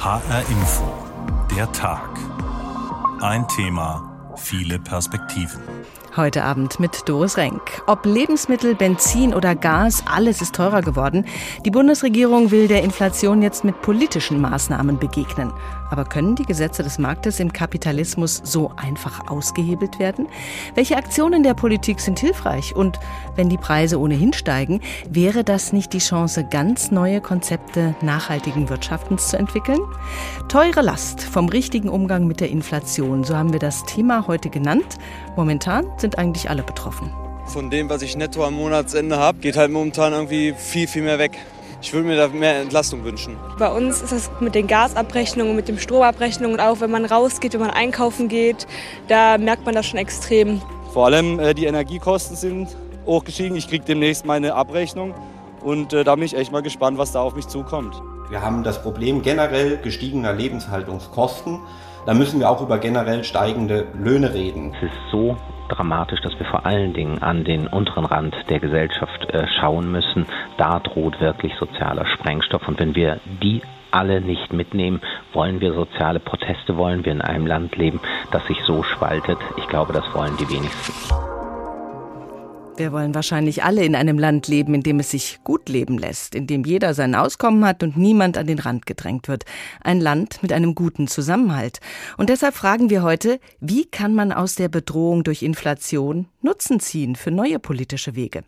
HR Info, der Tag. Ein Thema, viele Perspektiven. Heute Abend mit Doris Renk. Ob Lebensmittel, Benzin oder Gas, alles ist teurer geworden. Die Bundesregierung will der Inflation jetzt mit politischen Maßnahmen begegnen. Aber können die Gesetze des Marktes im Kapitalismus so einfach ausgehebelt werden? Welche Aktionen der Politik sind hilfreich? Und wenn die Preise ohnehin steigen, wäre das nicht die Chance, ganz neue Konzepte nachhaltigen Wirtschaftens zu entwickeln? Teure Last vom richtigen Umgang mit der Inflation, so haben wir das Thema heute genannt. Momentan sind eigentlich alle betroffen. Von dem, was ich netto am Monatsende habe, geht halt momentan irgendwie viel, viel mehr weg. Ich würde mir da mehr Entlastung wünschen. Bei uns ist das mit den Gasabrechnungen, mit den Stromabrechnungen, auch wenn man rausgeht, wenn man einkaufen geht, da merkt man das schon extrem. Vor allem äh, die Energiekosten sind hochgestiegen. Ich kriege demnächst meine Abrechnung und äh, da bin ich echt mal gespannt, was da auf mich zukommt. Wir haben das Problem generell gestiegener Lebenshaltungskosten. Da müssen wir auch über generell steigende Löhne reden. Es ist so dramatisch, dass wir vor allen Dingen an den unteren Rand der Gesellschaft äh, schauen müssen. Da droht wirklich sozialer Sprengstoff. Und wenn wir die alle nicht mitnehmen, wollen wir soziale Proteste, wollen wir in einem Land leben, das sich so spaltet. Ich glaube, das wollen die wenigsten. Wir wollen wahrscheinlich alle in einem Land leben, in dem es sich gut leben lässt, in dem jeder sein Auskommen hat und niemand an den Rand gedrängt wird. Ein Land mit einem guten Zusammenhalt. Und deshalb fragen wir heute, wie kann man aus der Bedrohung durch Inflation Nutzen ziehen für neue politische Wege?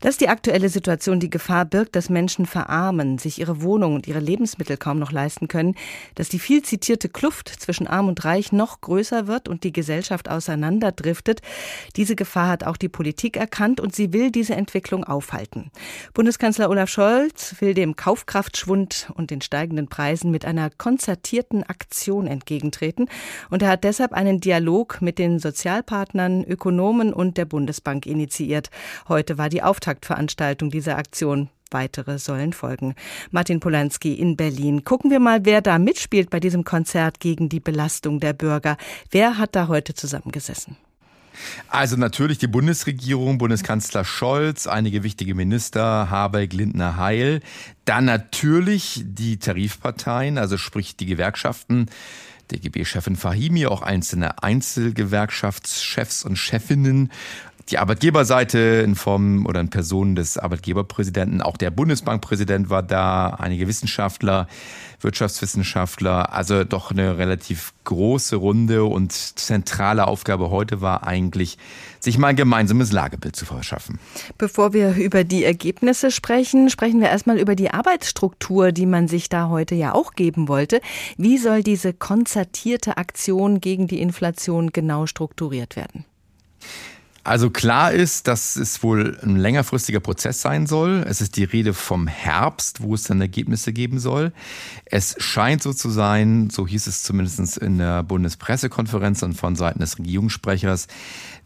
Dass die aktuelle Situation die Gefahr birgt, dass Menschen verarmen, sich ihre Wohnung und ihre Lebensmittel kaum noch leisten können, dass die viel zitierte Kluft zwischen Arm und Reich noch größer wird und die Gesellschaft auseinanderdriftet, diese Gefahr hat auch die Politik erkannt und sie will diese Entwicklung aufhalten. Bundeskanzler Olaf Scholz will dem Kaufkraftschwund und den steigenden Preisen mit einer konzertierten Aktion entgegentreten und er hat deshalb einen Dialog mit den Sozialpartnern, Ökonomen und der Bundesbank initiiert. Heute war die Auftakt Auftaktveranstaltung dieser Aktion. Weitere sollen folgen. Martin Polanski in Berlin. Gucken wir mal, wer da mitspielt bei diesem Konzert gegen die Belastung der Bürger. Wer hat da heute zusammengesessen? Also natürlich die Bundesregierung, Bundeskanzler Scholz, einige wichtige Minister, Habeck, Lindner, Heil. Dann natürlich die Tarifparteien, also sprich die Gewerkschaften. DGB-Chefin Fahimi, auch einzelne Einzelgewerkschaftschefs und Chefinnen die Arbeitgeberseite in Form oder in Person des Arbeitgeberpräsidenten, auch der Bundesbankpräsident war da, einige Wissenschaftler, Wirtschaftswissenschaftler, also doch eine relativ große Runde und zentrale Aufgabe heute war eigentlich, sich mal ein gemeinsames Lagebild zu verschaffen. Bevor wir über die Ergebnisse sprechen, sprechen wir erstmal über die Arbeitsstruktur, die man sich da heute ja auch geben wollte. Wie soll diese konzertierte Aktion gegen die Inflation genau strukturiert werden? Also klar ist, dass es wohl ein längerfristiger Prozess sein soll. Es ist die Rede vom Herbst, wo es dann Ergebnisse geben soll. Es scheint so zu sein, so hieß es zumindest in der Bundespressekonferenz und von Seiten des Regierungssprechers,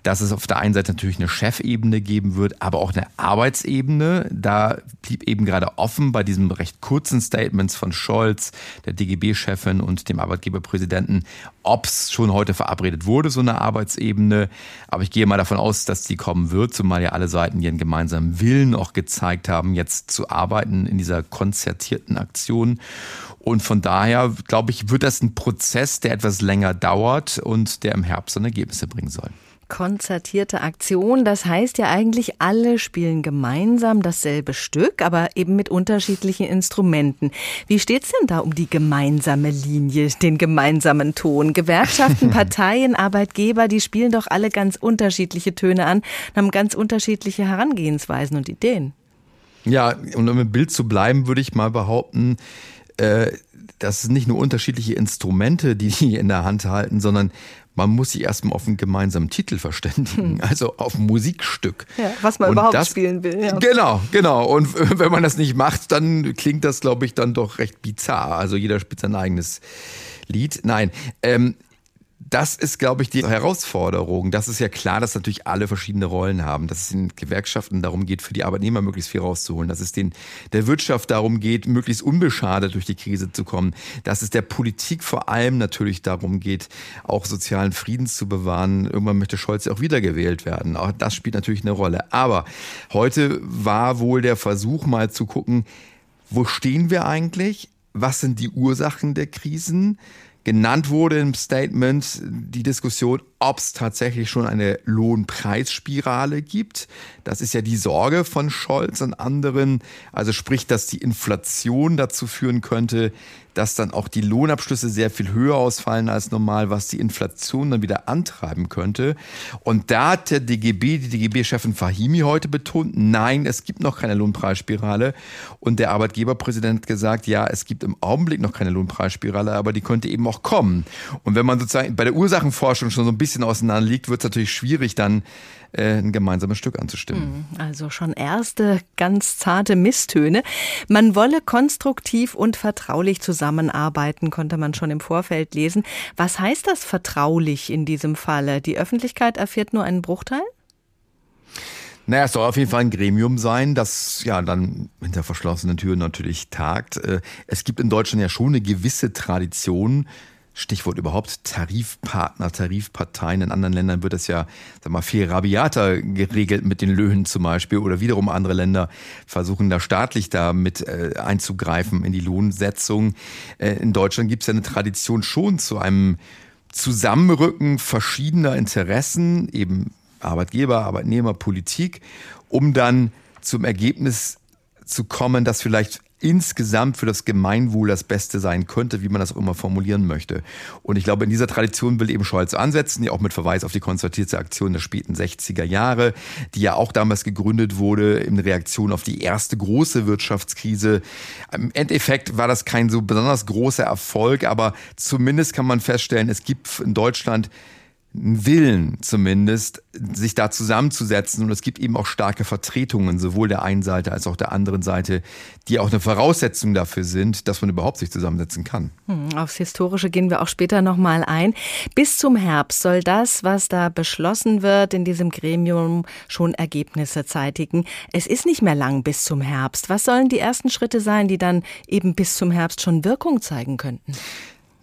dass es auf der einen Seite natürlich eine Chefebene geben wird, aber auch eine Arbeitsebene. Da blieb eben gerade offen bei diesem recht kurzen Statements von Scholz, der DGB-Chefin und dem Arbeitgeberpräsidenten, ob es schon heute verabredet wurde, so eine Arbeitsebene. Aber ich gehe mal davon aus, dass die kommen wird, zumal ja alle Seiten ihren gemeinsamen Willen auch gezeigt haben, jetzt zu arbeiten in dieser konzertierten Aktion. Und von daher, glaube ich, wird das ein Prozess, der etwas länger dauert und der im Herbst dann Ergebnisse bringen soll konzertierte Aktion. Das heißt ja eigentlich, alle spielen gemeinsam dasselbe Stück, aber eben mit unterschiedlichen Instrumenten. Wie steht's denn da um die gemeinsame Linie, den gemeinsamen Ton? Gewerkschaften, Parteien, Arbeitgeber, die spielen doch alle ganz unterschiedliche Töne an, haben ganz unterschiedliche Herangehensweisen und Ideen. Ja, um im Bild zu bleiben, würde ich mal behaupten, äh, das sind nicht nur unterschiedliche Instrumente, die die in der Hand halten, sondern man muss sich erstmal auf einen gemeinsamen Titel verständigen, hm. also auf ein Musikstück. Ja, was man und überhaupt das, spielen will. Ja. Genau, genau. Und wenn man das nicht macht, dann klingt das, glaube ich, dann doch recht bizarr. Also jeder spielt sein eigenes Lied. Nein, ähm, das ist, glaube ich, die Herausforderung. Das ist ja klar, dass natürlich alle verschiedene Rollen haben. Dass es den Gewerkschaften darum geht, für die Arbeitnehmer möglichst viel rauszuholen. Dass es den, der Wirtschaft darum geht, möglichst unbeschadet durch die Krise zu kommen. Dass es der Politik vor allem natürlich darum geht, auch sozialen Frieden zu bewahren. Irgendwann möchte Scholz ja auch wiedergewählt werden. Auch das spielt natürlich eine Rolle. Aber heute war wohl der Versuch mal zu gucken, wo stehen wir eigentlich? was sind die Ursachen der Krisen? Genannt wurde im Statement die Diskussion, ob es tatsächlich schon eine Lohnpreisspirale gibt. Das ist ja die Sorge von Scholz und anderen. Also sprich, dass die Inflation dazu führen könnte, dass dann auch die Lohnabschlüsse sehr viel höher ausfallen als normal, was die Inflation dann wieder antreiben könnte. Und da hat der DGB, die DGB-Chefin Fahimi heute betont, nein, es gibt noch keine Lohnpreisspirale. Und der Arbeitgeberpräsident hat gesagt, ja, es gibt im Augenblick noch keine Lohnpreisspirale, aber die könnte eben auch kommen. Und wenn man sozusagen bei der Ursachenforschung schon so ein bisschen auseinander liegt, wird es natürlich schwierig, dann ein gemeinsames Stück anzustimmen. Hm, also schon erste ganz zarte Misstöne. Man wolle konstruktiv und vertraulich zusammenarbeiten, konnte man schon im Vorfeld lesen. Was heißt das vertraulich in diesem Falle? Die Öffentlichkeit erfährt nur einen Bruchteil? Naja, es soll auf jeden Fall ein Gremium sein, das ja dann hinter verschlossenen Türen natürlich tagt. Äh, es gibt in Deutschland ja schon eine gewisse Tradition, Stichwort überhaupt Tarifpartner, Tarifparteien. In anderen Ländern wird das ja sag mal, viel rabiater geregelt mit den Löhnen zum Beispiel. Oder wiederum andere Länder versuchen da staatlich da mit äh, einzugreifen in die Lohnsetzung. Äh, in Deutschland gibt es ja eine Tradition schon zu einem Zusammenrücken verschiedener Interessen, eben Arbeitgeber, Arbeitnehmer, Politik, um dann zum Ergebnis zu kommen, dass vielleicht insgesamt für das Gemeinwohl das Beste sein könnte, wie man das auch immer formulieren möchte. Und ich glaube, in dieser Tradition will eben Scholz ansetzen, ja auch mit Verweis auf die konzertierte Aktion der späten 60er Jahre, die ja auch damals gegründet wurde in Reaktion auf die erste große Wirtschaftskrise. Im Endeffekt war das kein so besonders großer Erfolg, aber zumindest kann man feststellen, es gibt in Deutschland Willen zumindest, sich da zusammenzusetzen. Und es gibt eben auch starke Vertretungen, sowohl der einen Seite als auch der anderen Seite, die auch eine Voraussetzung dafür sind, dass man überhaupt sich zusammensetzen kann. Hm, aufs Historische gehen wir auch später nochmal ein. Bis zum Herbst soll das, was da beschlossen wird in diesem Gremium, schon Ergebnisse zeitigen. Es ist nicht mehr lang bis zum Herbst. Was sollen die ersten Schritte sein, die dann eben bis zum Herbst schon Wirkung zeigen könnten?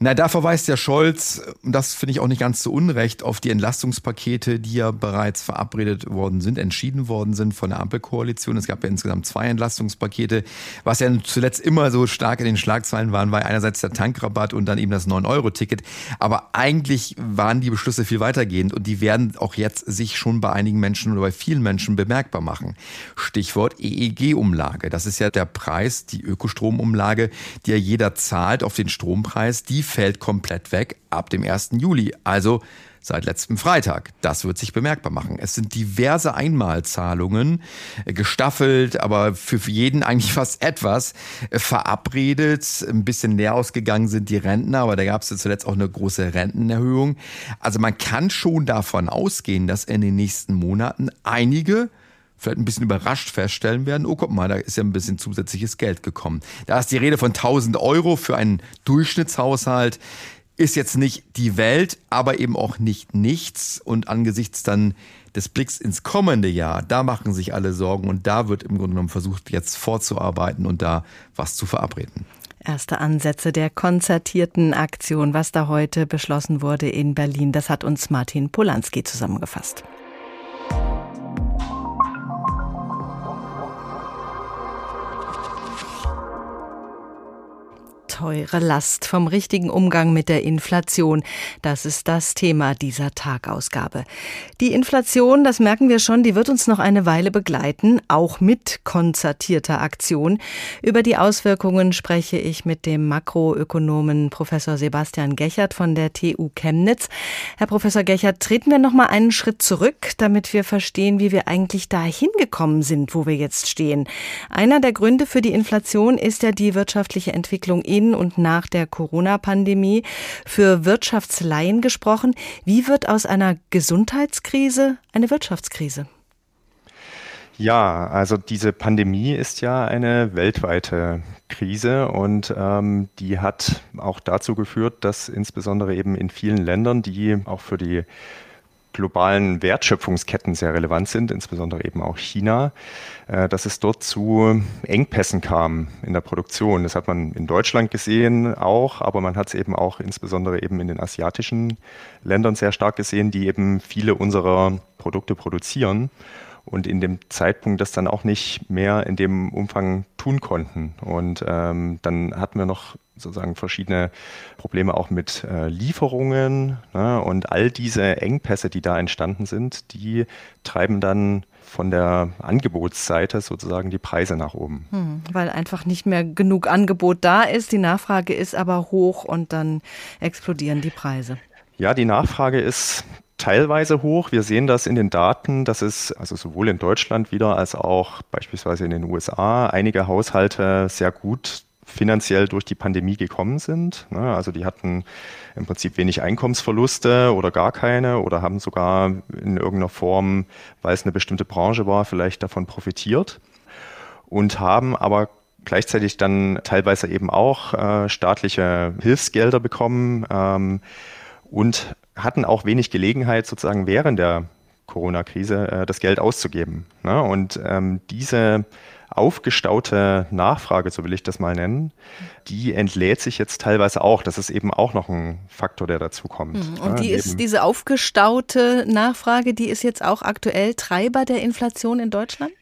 Na, da verweist ja Scholz, und das finde ich auch nicht ganz zu Unrecht, auf die Entlastungspakete, die ja bereits verabredet worden sind, entschieden worden sind von der Ampelkoalition. Es gab ja insgesamt zwei Entlastungspakete. Was ja zuletzt immer so stark in den Schlagzeilen waren, war einerseits der Tankrabatt und dann eben das 9-Euro-Ticket. Aber eigentlich waren die Beschlüsse viel weitergehend und die werden auch jetzt sich schon bei einigen Menschen oder bei vielen Menschen bemerkbar machen. Stichwort EEG-Umlage. Das ist ja der Preis, die Ökostromumlage, die ja jeder zahlt auf den Strompreis. Die fällt komplett weg ab dem 1. Juli, also seit letztem Freitag. Das wird sich bemerkbar machen. Es sind diverse Einmalzahlungen, äh, gestaffelt, aber für jeden eigentlich fast etwas äh, verabredet. Ein bisschen leer ausgegangen sind die Rentner, aber da gab es ja zuletzt auch eine große Rentenerhöhung. Also man kann schon davon ausgehen, dass in den nächsten Monaten einige vielleicht ein bisschen überrascht feststellen werden, oh guck mal, da ist ja ein bisschen zusätzliches Geld gekommen. Da ist die Rede von 1000 Euro für einen Durchschnittshaushalt. Ist jetzt nicht die Welt, aber eben auch nicht nichts. Und angesichts dann des Blicks ins kommende Jahr, da machen sich alle Sorgen und da wird im Grunde genommen versucht, jetzt vorzuarbeiten und da was zu verabreden. Erste Ansätze der konzertierten Aktion, was da heute beschlossen wurde in Berlin, das hat uns Martin Polanski zusammengefasst. Teure Last vom richtigen Umgang mit der Inflation. Das ist das Thema dieser Tagausgabe. Die Inflation, das merken wir schon, die wird uns noch eine Weile begleiten, auch mit konzertierter Aktion. Über die Auswirkungen spreche ich mit dem Makroökonomen Professor Sebastian Gechert von der TU Chemnitz. Herr Professor Gechert, treten wir noch mal einen Schritt zurück, damit wir verstehen, wie wir eigentlich da hingekommen sind, wo wir jetzt stehen. Einer der Gründe für die Inflation ist ja die wirtschaftliche Entwicklung in und nach der Corona-Pandemie für Wirtschaftsleihen gesprochen. Wie wird aus einer Gesundheitskrise eine Wirtschaftskrise? Ja, also diese Pandemie ist ja eine weltweite Krise und ähm, die hat auch dazu geführt, dass insbesondere eben in vielen Ländern, die auch für die globalen Wertschöpfungsketten sehr relevant sind, insbesondere eben auch China, äh, dass es dort zu Engpässen kam in der Produktion. Das hat man in Deutschland gesehen auch, aber man hat es eben auch insbesondere eben in den asiatischen Ländern sehr stark gesehen, die eben viele unserer Produkte produzieren. und in dem Zeitpunkt das dann auch nicht mehr in dem Umfang tun konnten. Und ähm, dann hatten wir noch sozusagen verschiedene Probleme auch mit äh, Lieferungen. Ne? Und all diese Engpässe, die da entstanden sind, die treiben dann von der Angebotsseite sozusagen die Preise nach oben. Hm, weil einfach nicht mehr genug Angebot da ist, die Nachfrage ist aber hoch und dann explodieren die Preise. Ja, die Nachfrage ist teilweise hoch. Wir sehen das in den Daten, dass es also sowohl in Deutschland wieder als auch beispielsweise in den USA einige Haushalte sehr gut finanziell durch die Pandemie gekommen sind. Ne, also die hatten im Prinzip wenig Einkommensverluste oder gar keine oder haben sogar in irgendeiner Form, weil es eine bestimmte Branche war, vielleicht davon profitiert und haben aber gleichzeitig dann teilweise eben auch äh, staatliche Hilfsgelder bekommen ähm, und hatten auch wenig Gelegenheit, sozusagen während der Corona-Krise äh, das Geld auszugeben. Ne? Und ähm, diese aufgestaute Nachfrage, so will ich das mal nennen, die entlädt sich jetzt teilweise auch. Das ist eben auch noch ein Faktor, der dazu kommt. Mhm. Und die ist, diese aufgestaute Nachfrage, die ist jetzt auch aktuell Treiber der Inflation in Deutschland?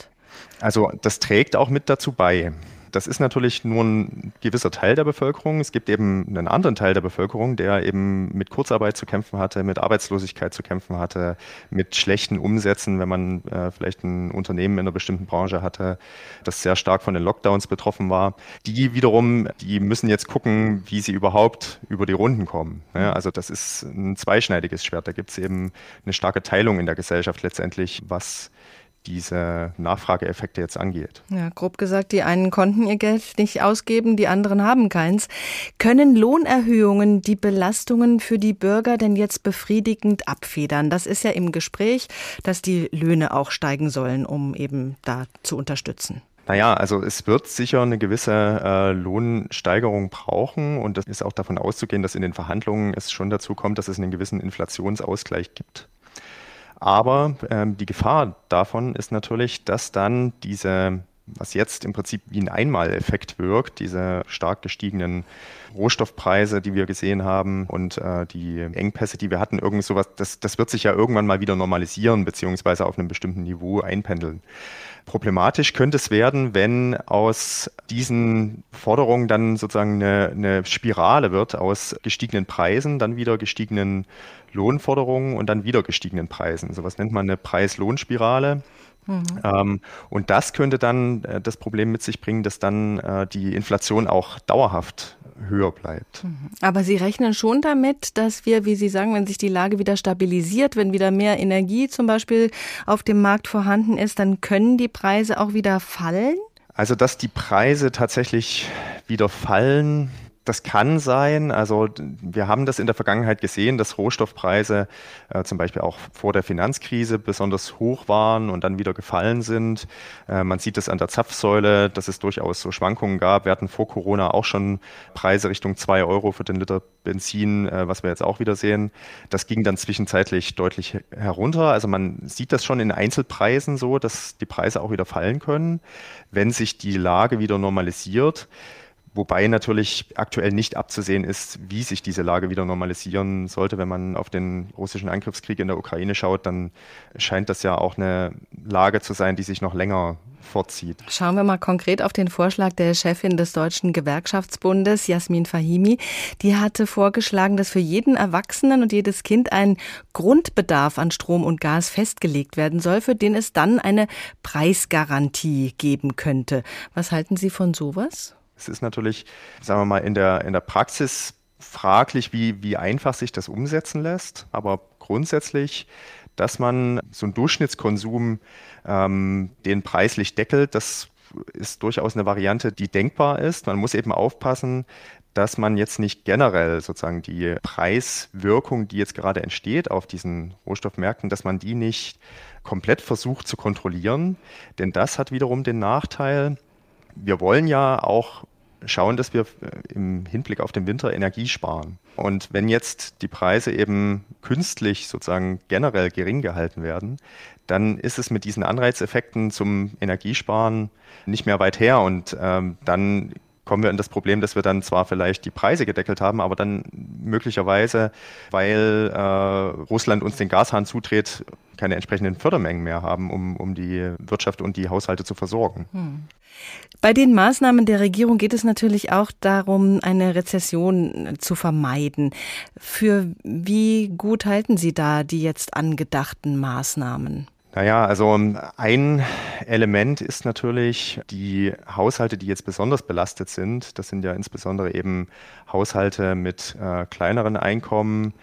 Also das trägt auch mit dazu bei. Das ist natürlich nur ein gewisser Teil der Bevölkerung. Es gibt eben einen anderen Teil der Bevölkerung, der eben mit Kurzarbeit zu kämpfen hatte, mit Arbeitslosigkeit zu kämpfen hatte, mit schlechten Umsätzen, wenn man äh, vielleicht ein Unternehmen in einer bestimmten Branche hatte, das sehr stark von den Lockdowns betroffen war. Die wiederum, die müssen jetzt gucken, wie sie überhaupt über die Runden kommen. Ja, also das ist ein zweischneidiges Schwert. Da gibt es eben eine starke Teilung in der Gesellschaft letztendlich, was diese Nachfrageeffekte jetzt angeht. Ja, grob gesagt, die einen konnten ihr Geld nicht ausgeben, die anderen haben keins. Können Lohnerhöhungen die Belastungen für die Bürger denn jetzt befriedigend abfedern? Das ist ja im Gespräch, dass die Löhne auch steigen sollen, um eben da zu unterstützen. Naja, also es wird sicher eine gewisse äh, Lohnsteigerung brauchen und das ist auch davon auszugehen, dass in den Verhandlungen es schon dazu kommt, dass es einen gewissen Inflationsausgleich gibt. Aber ähm, die Gefahr davon ist natürlich, dass dann diese, was jetzt im Prinzip wie ein Einmaleffekt wirkt, diese stark gestiegenen Rohstoffpreise, die wir gesehen haben und äh, die Engpässe, die wir hatten, irgend sowas, das, das wird sich ja irgendwann mal wieder normalisieren, beziehungsweise auf einem bestimmten Niveau einpendeln. Problematisch könnte es werden, wenn aus diesen Forderungen dann sozusagen eine, eine Spirale wird aus gestiegenen Preisen, dann wieder gestiegenen Lohnforderungen und dann wieder gestiegenen Preisen. So was nennt man eine Preis-Lohn-Spirale. Mhm. Ähm, und das könnte dann äh, das Problem mit sich bringen, dass dann äh, die Inflation auch dauerhaft höher bleibt. Mhm. Aber Sie rechnen schon damit, dass wir, wie Sie sagen, wenn sich die Lage wieder stabilisiert, wenn wieder mehr Energie zum Beispiel auf dem Markt vorhanden ist, dann können die Preise auch wieder fallen? Also, dass die Preise tatsächlich wieder fallen, das kann sein. Also wir haben das in der Vergangenheit gesehen, dass Rohstoffpreise äh, zum Beispiel auch vor der Finanzkrise besonders hoch waren und dann wieder gefallen sind. Äh, man sieht es an der Zapfsäule, dass es durchaus so Schwankungen gab. Wir hatten vor Corona auch schon Preise Richtung 2 Euro für den Liter Benzin, äh, was wir jetzt auch wieder sehen. Das ging dann zwischenzeitlich deutlich herunter. Also man sieht das schon in Einzelpreisen so, dass die Preise auch wieder fallen können, wenn sich die Lage wieder normalisiert. Wobei natürlich aktuell nicht abzusehen ist, wie sich diese Lage wieder normalisieren sollte. Wenn man auf den russischen Angriffskrieg in der Ukraine schaut, dann scheint das ja auch eine Lage zu sein, die sich noch länger vorzieht. Schauen wir mal konkret auf den Vorschlag der Chefin des Deutschen Gewerkschaftsbundes, Jasmin Fahimi. Die hatte vorgeschlagen, dass für jeden Erwachsenen und jedes Kind ein Grundbedarf an Strom und Gas festgelegt werden soll, für den es dann eine Preisgarantie geben könnte. Was halten Sie von sowas? Es ist natürlich, sagen wir mal, in der, in der Praxis fraglich, wie, wie einfach sich das umsetzen lässt. Aber grundsätzlich, dass man so einen Durchschnittskonsum ähm, den preislich deckelt, das ist durchaus eine Variante, die denkbar ist. Man muss eben aufpassen, dass man jetzt nicht generell sozusagen die Preiswirkung, die jetzt gerade entsteht auf diesen Rohstoffmärkten, dass man die nicht komplett versucht zu kontrollieren. Denn das hat wiederum den Nachteil, wir wollen ja auch schauen, dass wir äh, im Hinblick auf den Winter Energie sparen. Und wenn jetzt die Preise eben künstlich sozusagen generell gering gehalten werden, dann ist es mit diesen Anreizeffekten zum Energiesparen nicht mehr weit her und ähm, dann kommen wir in das Problem, dass wir dann zwar vielleicht die Preise gedeckelt haben, aber dann möglicherweise, weil äh, Russland uns den Gashahn zudreht, keine entsprechenden Fördermengen mehr haben, um, um die Wirtschaft und die Haushalte zu versorgen. Hm. Bei den Maßnahmen der Regierung geht es natürlich auch darum, eine Rezession zu vermeiden. Für wie gut halten Sie da die jetzt angedachten Maßnahmen? Naja, also ähm, ein Element ist natürlich die Haushalte, die jetzt besonders belastet sind. Das sind ja insbesondere eben Haushalte mit äh, kleineren Einkommen,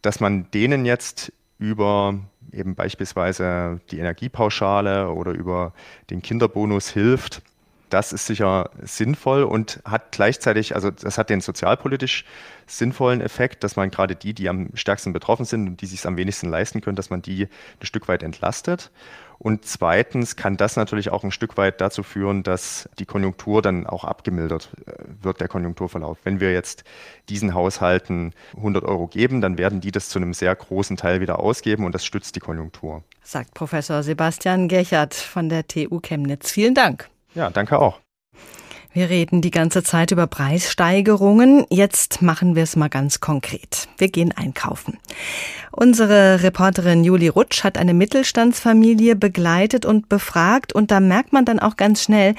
dass man denen jetzt über eben beispielsweise die Energiepauschale oder über den Kinderbonus hilft. Das ist sicher sinnvoll und hat gleichzeitig, also das hat den sozialpolitisch sinnvollen Effekt, dass man gerade die, die am stärksten betroffen sind und die sich am wenigsten leisten können, dass man die ein Stück weit entlastet. Und zweitens kann das natürlich auch ein Stück weit dazu führen, dass die Konjunktur dann auch abgemildert äh, wird, der Konjunkturverlauf. Wenn wir jetzt diesen Haushalten 100 Euro geben, dann werden die das zu einem sehr großen Teil wieder ausgeben und das stützt die Konjunktur. Sagt Professor Sebastian Gerchert von der TU Chemnitz. Vielen Dank. Ja, danke auch. Wir reden die ganze Zeit über Preissteigerungen. Jetzt machen wir es mal ganz konkret. Wir gehen einkaufen. Unsere Reporterin Julie Rutsch hat eine Mittelstandsfamilie begleitet und befragt und da merkt man dann auch ganz schnell,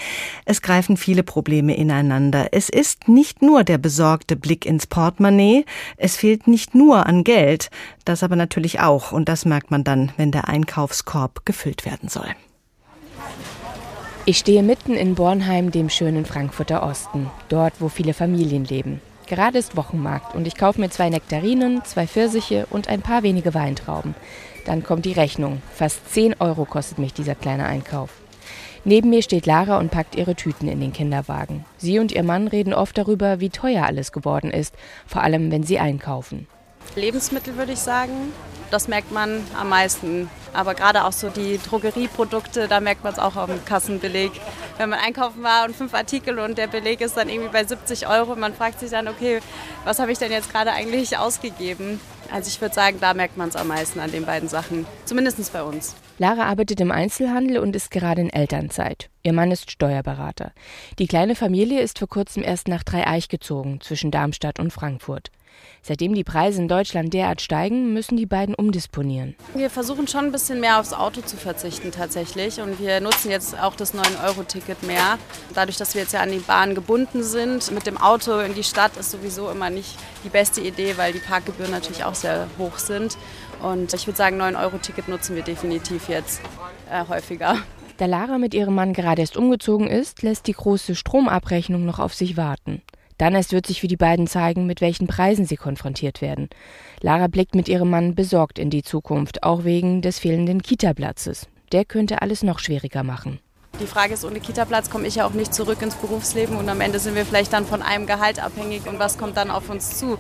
es greifen viele Probleme ineinander. Es ist nicht nur der besorgte Blick ins Portemonnaie, es fehlt nicht nur an Geld, das aber natürlich auch und das merkt man dann, wenn der Einkaufskorb gefüllt werden soll. Ich stehe mitten in Bornheim, dem schönen Frankfurter Osten, dort, wo viele Familien leben. Gerade ist Wochenmarkt und ich kaufe mir zwei Nektarinen, zwei Pfirsiche und ein paar wenige Weintrauben. Dann kommt die Rechnung. Fast 10 Euro kostet mich dieser kleine Einkauf. Neben mir steht Lara und packt ihre Tüten in den Kinderwagen. Sie und ihr Mann reden oft darüber, wie teuer alles geworden ist, vor allem wenn sie einkaufen. Lebensmittel würde ich sagen. Das merkt man am meisten. Aber gerade auch so die Drogerieprodukte, da merkt man es auch dem Kassenbeleg. Wenn man einkaufen war und fünf Artikel und der Beleg ist dann irgendwie bei 70 Euro, man fragt sich dann, okay, was habe ich denn jetzt gerade eigentlich ausgegeben? Also ich würde sagen, da merkt man es am meisten an den beiden Sachen. Zumindest bei uns. Lara arbeitet im Einzelhandel und ist gerade in Elternzeit. Ihr Mann ist Steuerberater. Die kleine Familie ist vor kurzem erst nach Dreieich gezogen, zwischen Darmstadt und Frankfurt. Seitdem die Preise in Deutschland derart steigen, müssen die beiden umdisponieren. Wir versuchen schon ein bisschen mehr aufs Auto zu verzichten tatsächlich. Und wir nutzen jetzt auch das 9-Euro-Ticket mehr. Dadurch, dass wir jetzt ja an die Bahn gebunden sind, mit dem Auto in die Stadt ist sowieso immer nicht die beste Idee, weil die Parkgebühren natürlich auch sehr hoch sind. Und ich würde sagen, 9-Euro-Ticket nutzen wir definitiv jetzt äh, häufiger. Da Lara mit ihrem Mann gerade erst umgezogen ist, lässt die große Stromabrechnung noch auf sich warten. Dann erst wird sich für die beiden zeigen, mit welchen Preisen sie konfrontiert werden. Lara blickt mit ihrem Mann besorgt in die Zukunft, auch wegen des fehlenden Kita-Platzes. Der könnte alles noch schwieriger machen. Die Frage ist, ohne Kita-Platz komme ich ja auch nicht zurück ins Berufsleben und am Ende sind wir vielleicht dann von einem Gehalt abhängig und was kommt dann auf uns zu.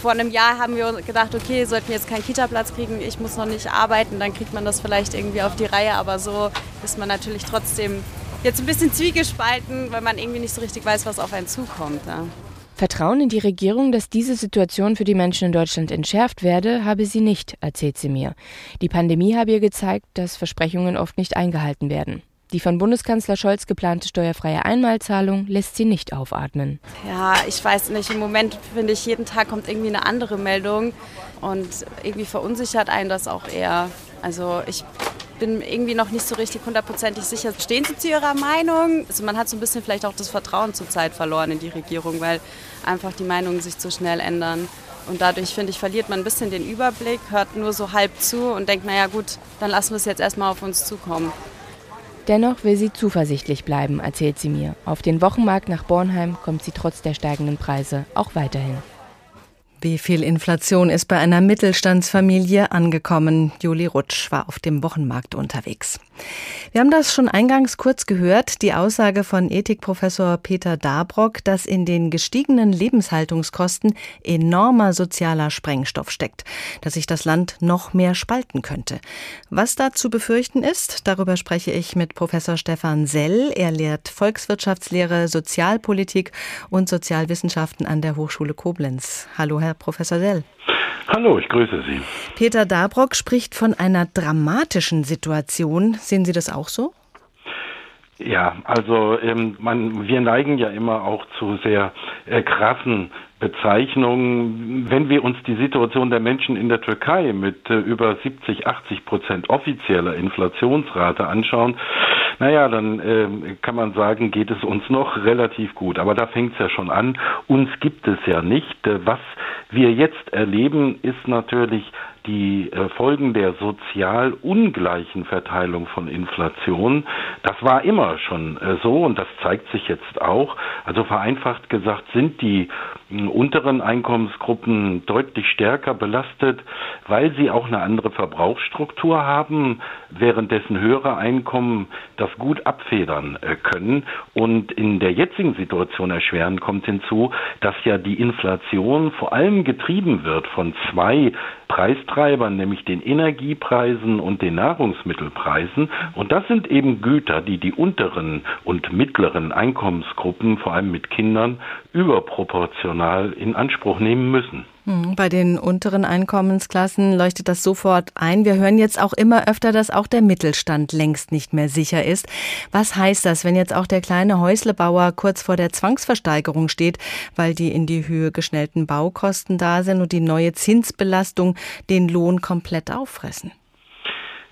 Vor einem Jahr haben wir gedacht, okay, sollten wir jetzt keinen Kita-Platz kriegen, ich muss noch nicht arbeiten, dann kriegt man das vielleicht irgendwie auf die Reihe, aber so ist man natürlich trotzdem jetzt ein bisschen zwiegespalten, weil man irgendwie nicht so richtig weiß, was auf einen zukommt. Ne? Vertrauen in die Regierung, dass diese Situation für die Menschen in Deutschland entschärft werde, habe sie nicht, erzählt sie mir. Die Pandemie habe ihr gezeigt, dass Versprechungen oft nicht eingehalten werden. Die von Bundeskanzler Scholz geplante steuerfreie Einmalzahlung lässt sie nicht aufatmen. Ja, ich weiß nicht. Im Moment finde ich, jeden Tag kommt irgendwie eine andere Meldung und irgendwie verunsichert einen das auch eher. Also ich bin irgendwie noch nicht so richtig hundertprozentig sicher. Stehen Sie zu Ihrer Meinung? Also man hat so ein bisschen vielleicht auch das Vertrauen zur Zeit verloren in die Regierung, weil einfach die Meinungen sich zu schnell ändern. Und dadurch, finde ich, verliert man ein bisschen den Überblick, hört nur so halb zu und denkt, naja gut, dann lassen wir es jetzt erstmal auf uns zukommen. Dennoch will sie zuversichtlich bleiben, erzählt sie mir. Auf den Wochenmarkt nach Bornheim kommt sie trotz der steigenden Preise auch weiterhin. Wie viel Inflation ist bei einer Mittelstandsfamilie angekommen? Juli Rutsch war auf dem Wochenmarkt unterwegs. Wir haben das schon eingangs kurz gehört, die Aussage von Ethikprofessor Peter Dabrock, dass in den gestiegenen Lebenshaltungskosten enormer sozialer Sprengstoff steckt, dass sich das Land noch mehr spalten könnte. Was da zu befürchten ist, darüber spreche ich mit Professor Stefan Sell. Er lehrt Volkswirtschaftslehre, Sozialpolitik und Sozialwissenschaften an der Hochschule Koblenz. Hallo, Herr Professor Sell. Hallo, ich grüße Sie. Peter Dabrock spricht von einer dramatischen Situation. Sehen Sie das auch so? Ja, also ähm, man, wir neigen ja immer auch zu sehr äh, krassen Bezeichnungen. Wenn wir uns die Situation der Menschen in der Türkei mit äh, über 70, 80 Prozent offizieller Inflationsrate anschauen, naja, dann äh, kann man sagen, geht es uns noch relativ gut. Aber da fängt es ja schon an. Uns gibt es ja nicht. Äh, was wir jetzt erleben, ist natürlich die äh, Folgen der sozial ungleichen Verteilung von Inflation, das war immer schon äh, so und das zeigt sich jetzt auch. Also vereinfacht gesagt sind die äh, unteren Einkommensgruppen deutlich stärker belastet, weil sie auch eine andere Verbrauchsstruktur haben, währenddessen höhere Einkommen das gut abfedern können. Und in der jetzigen Situation erschweren kommt hinzu, dass ja die Inflation vor allem getrieben wird von zwei Preistreibern, nämlich den Energiepreisen und den Nahrungsmittelpreisen. Und das sind eben Güter, die die unteren und mittleren Einkommensgruppen, vor allem mit Kindern, überproportional in Anspruch nehmen müssen. Hm, bei den unteren Einkommensklassen leuchtet das sofort ein. Wir hören jetzt auch immer öfter, dass auch der Mittelstand längst nicht mehr sicher ist. Was heißt das, wenn jetzt auch der kleine Häuslebauer kurz vor der Zwangsversteigerung steht, weil die in die Höhe geschnellten Baukosten da sind und die neue Zinsbelastung den Lohn komplett auffressen?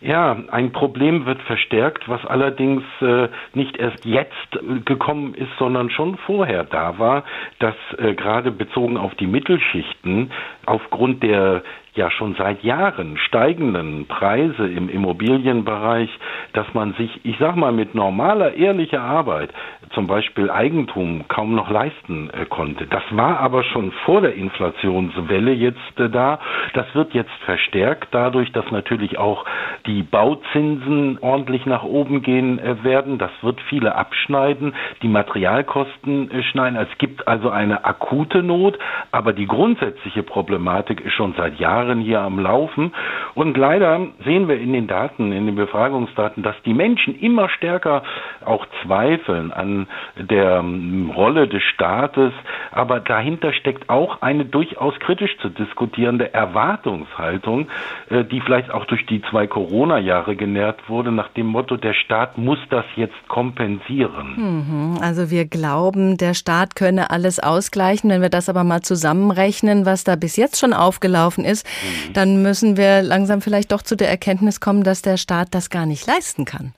Ja, ein Problem wird verstärkt, was allerdings äh, nicht erst jetzt äh, gekommen ist, sondern schon vorher da war, dass äh, gerade bezogen auf die Mittelschichten aufgrund der ja schon seit Jahren steigenden Preise im Immobilienbereich, dass man sich, ich sag mal, mit normaler, ehrlicher Arbeit zum Beispiel Eigentum kaum noch leisten äh, konnte. Das war aber schon vor der Inflationswelle jetzt äh, da. Das wird jetzt verstärkt dadurch, dass natürlich auch die Bauzinsen ordentlich nach oben gehen äh, werden. Das wird viele abschneiden. Die Materialkosten äh, schneiden. Es gibt also eine akute Not, aber die grundsätzliche Problematik ist schon seit Jahren Jahren hier am Laufen. Und leider sehen wir in den Daten, in den Befragungsdaten, dass die Menschen immer stärker auch zweifeln an der ähm, Rolle des Staates. Aber dahinter steckt auch eine durchaus kritisch zu diskutierende Erwartungshaltung, äh, die vielleicht auch durch die zwei Corona-Jahre genährt wurde, nach dem Motto, der Staat muss das jetzt kompensieren. Mhm. Also wir glauben, der Staat könne alles ausgleichen. Wenn wir das aber mal zusammenrechnen, was da bis jetzt schon aufgelaufen ist, Mhm. dann müssen wir langsam vielleicht doch zu der Erkenntnis kommen, dass der Staat das gar nicht leisten kann.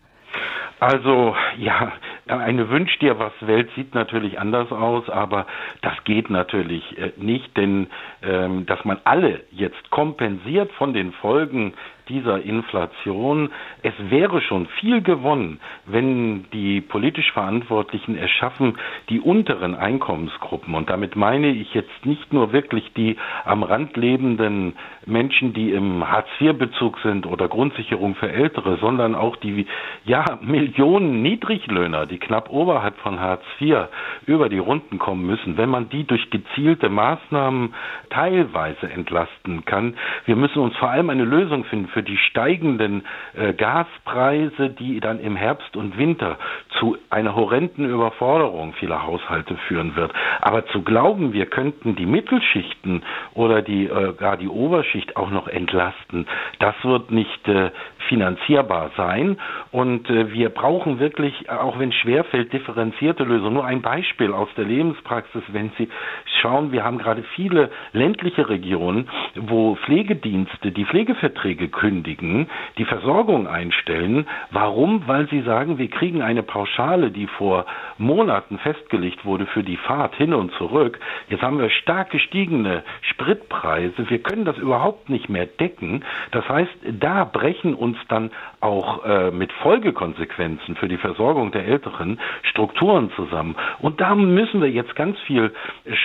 Also ja, eine Wünsch dir was Welt sieht natürlich anders aus, aber das geht natürlich äh, nicht, denn ähm, dass man alle jetzt kompensiert von den Folgen dieser Inflation. Es wäre schon viel gewonnen, wenn die politisch Verantwortlichen es schaffen, die unteren Einkommensgruppen, und damit meine ich jetzt nicht nur wirklich die am Rand lebenden Menschen, die im Hartz-IV-Bezug sind oder Grundsicherung für Ältere, sondern auch die ja, Millionen Niedriglöhner, die knapp oberhalb von Hartz IV über die Runden kommen müssen, wenn man die durch gezielte Maßnahmen teilweise entlasten kann. Wir müssen uns vor allem eine Lösung finden für die steigenden äh, Gaspreise, die dann im Herbst und Winter zu einer horrenden Überforderung vieler Haushalte führen wird. Aber zu glauben, wir könnten die Mittelschichten oder die äh, gar die Oberschicht auch noch entlasten, das wird nicht äh, finanzierbar sein. Und äh, wir brauchen wirklich, auch wenn schwerfällt, differenzierte Lösungen. Nur ein Beispiel aus der Lebenspraxis, wenn Sie schauen, wir haben gerade viele ländliche Regionen, wo Pflegedienste die Pflegeverträge kündigen, die Versorgung einstellen. Warum? Weil sie sagen, wir kriegen eine Pauschale, die vor Monaten festgelegt wurde für die Fahrt hin und zurück. Jetzt haben wir stark gestiegene Spritpreise. Wir können das überhaupt nicht mehr decken. Das heißt, da brechen uns dann auch äh, mit Folgekonsequenzen für die Versorgung der Älteren Strukturen zusammen. Und da müssen wir jetzt ganz viel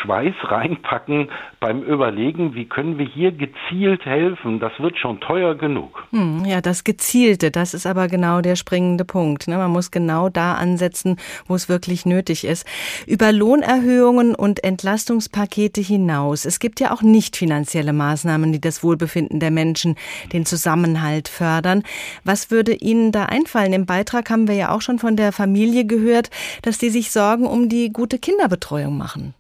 Schweiß reinpacken beim Überlegen, wie können wir hier gezielt helfen. Das wird schon teuer genug. Hm, ja, das Gezielte, das ist aber genau der springende Punkt. Ne? Man muss genau da ansetzen, wo es wirklich nötig ist. Über Lohnerhöhungen und Entlastungspakete hinaus. Es gibt ja auch nicht finanzielle Maßnahmen, die das Wohlbefinden der Menschen, den Zusammenhalt fördern. Was würde Ihnen da einfallen? Im Beitrag haben wir ja auch schon von der Familie gehört, dass die sich Sorgen um die gute Kinderbetreuung machen.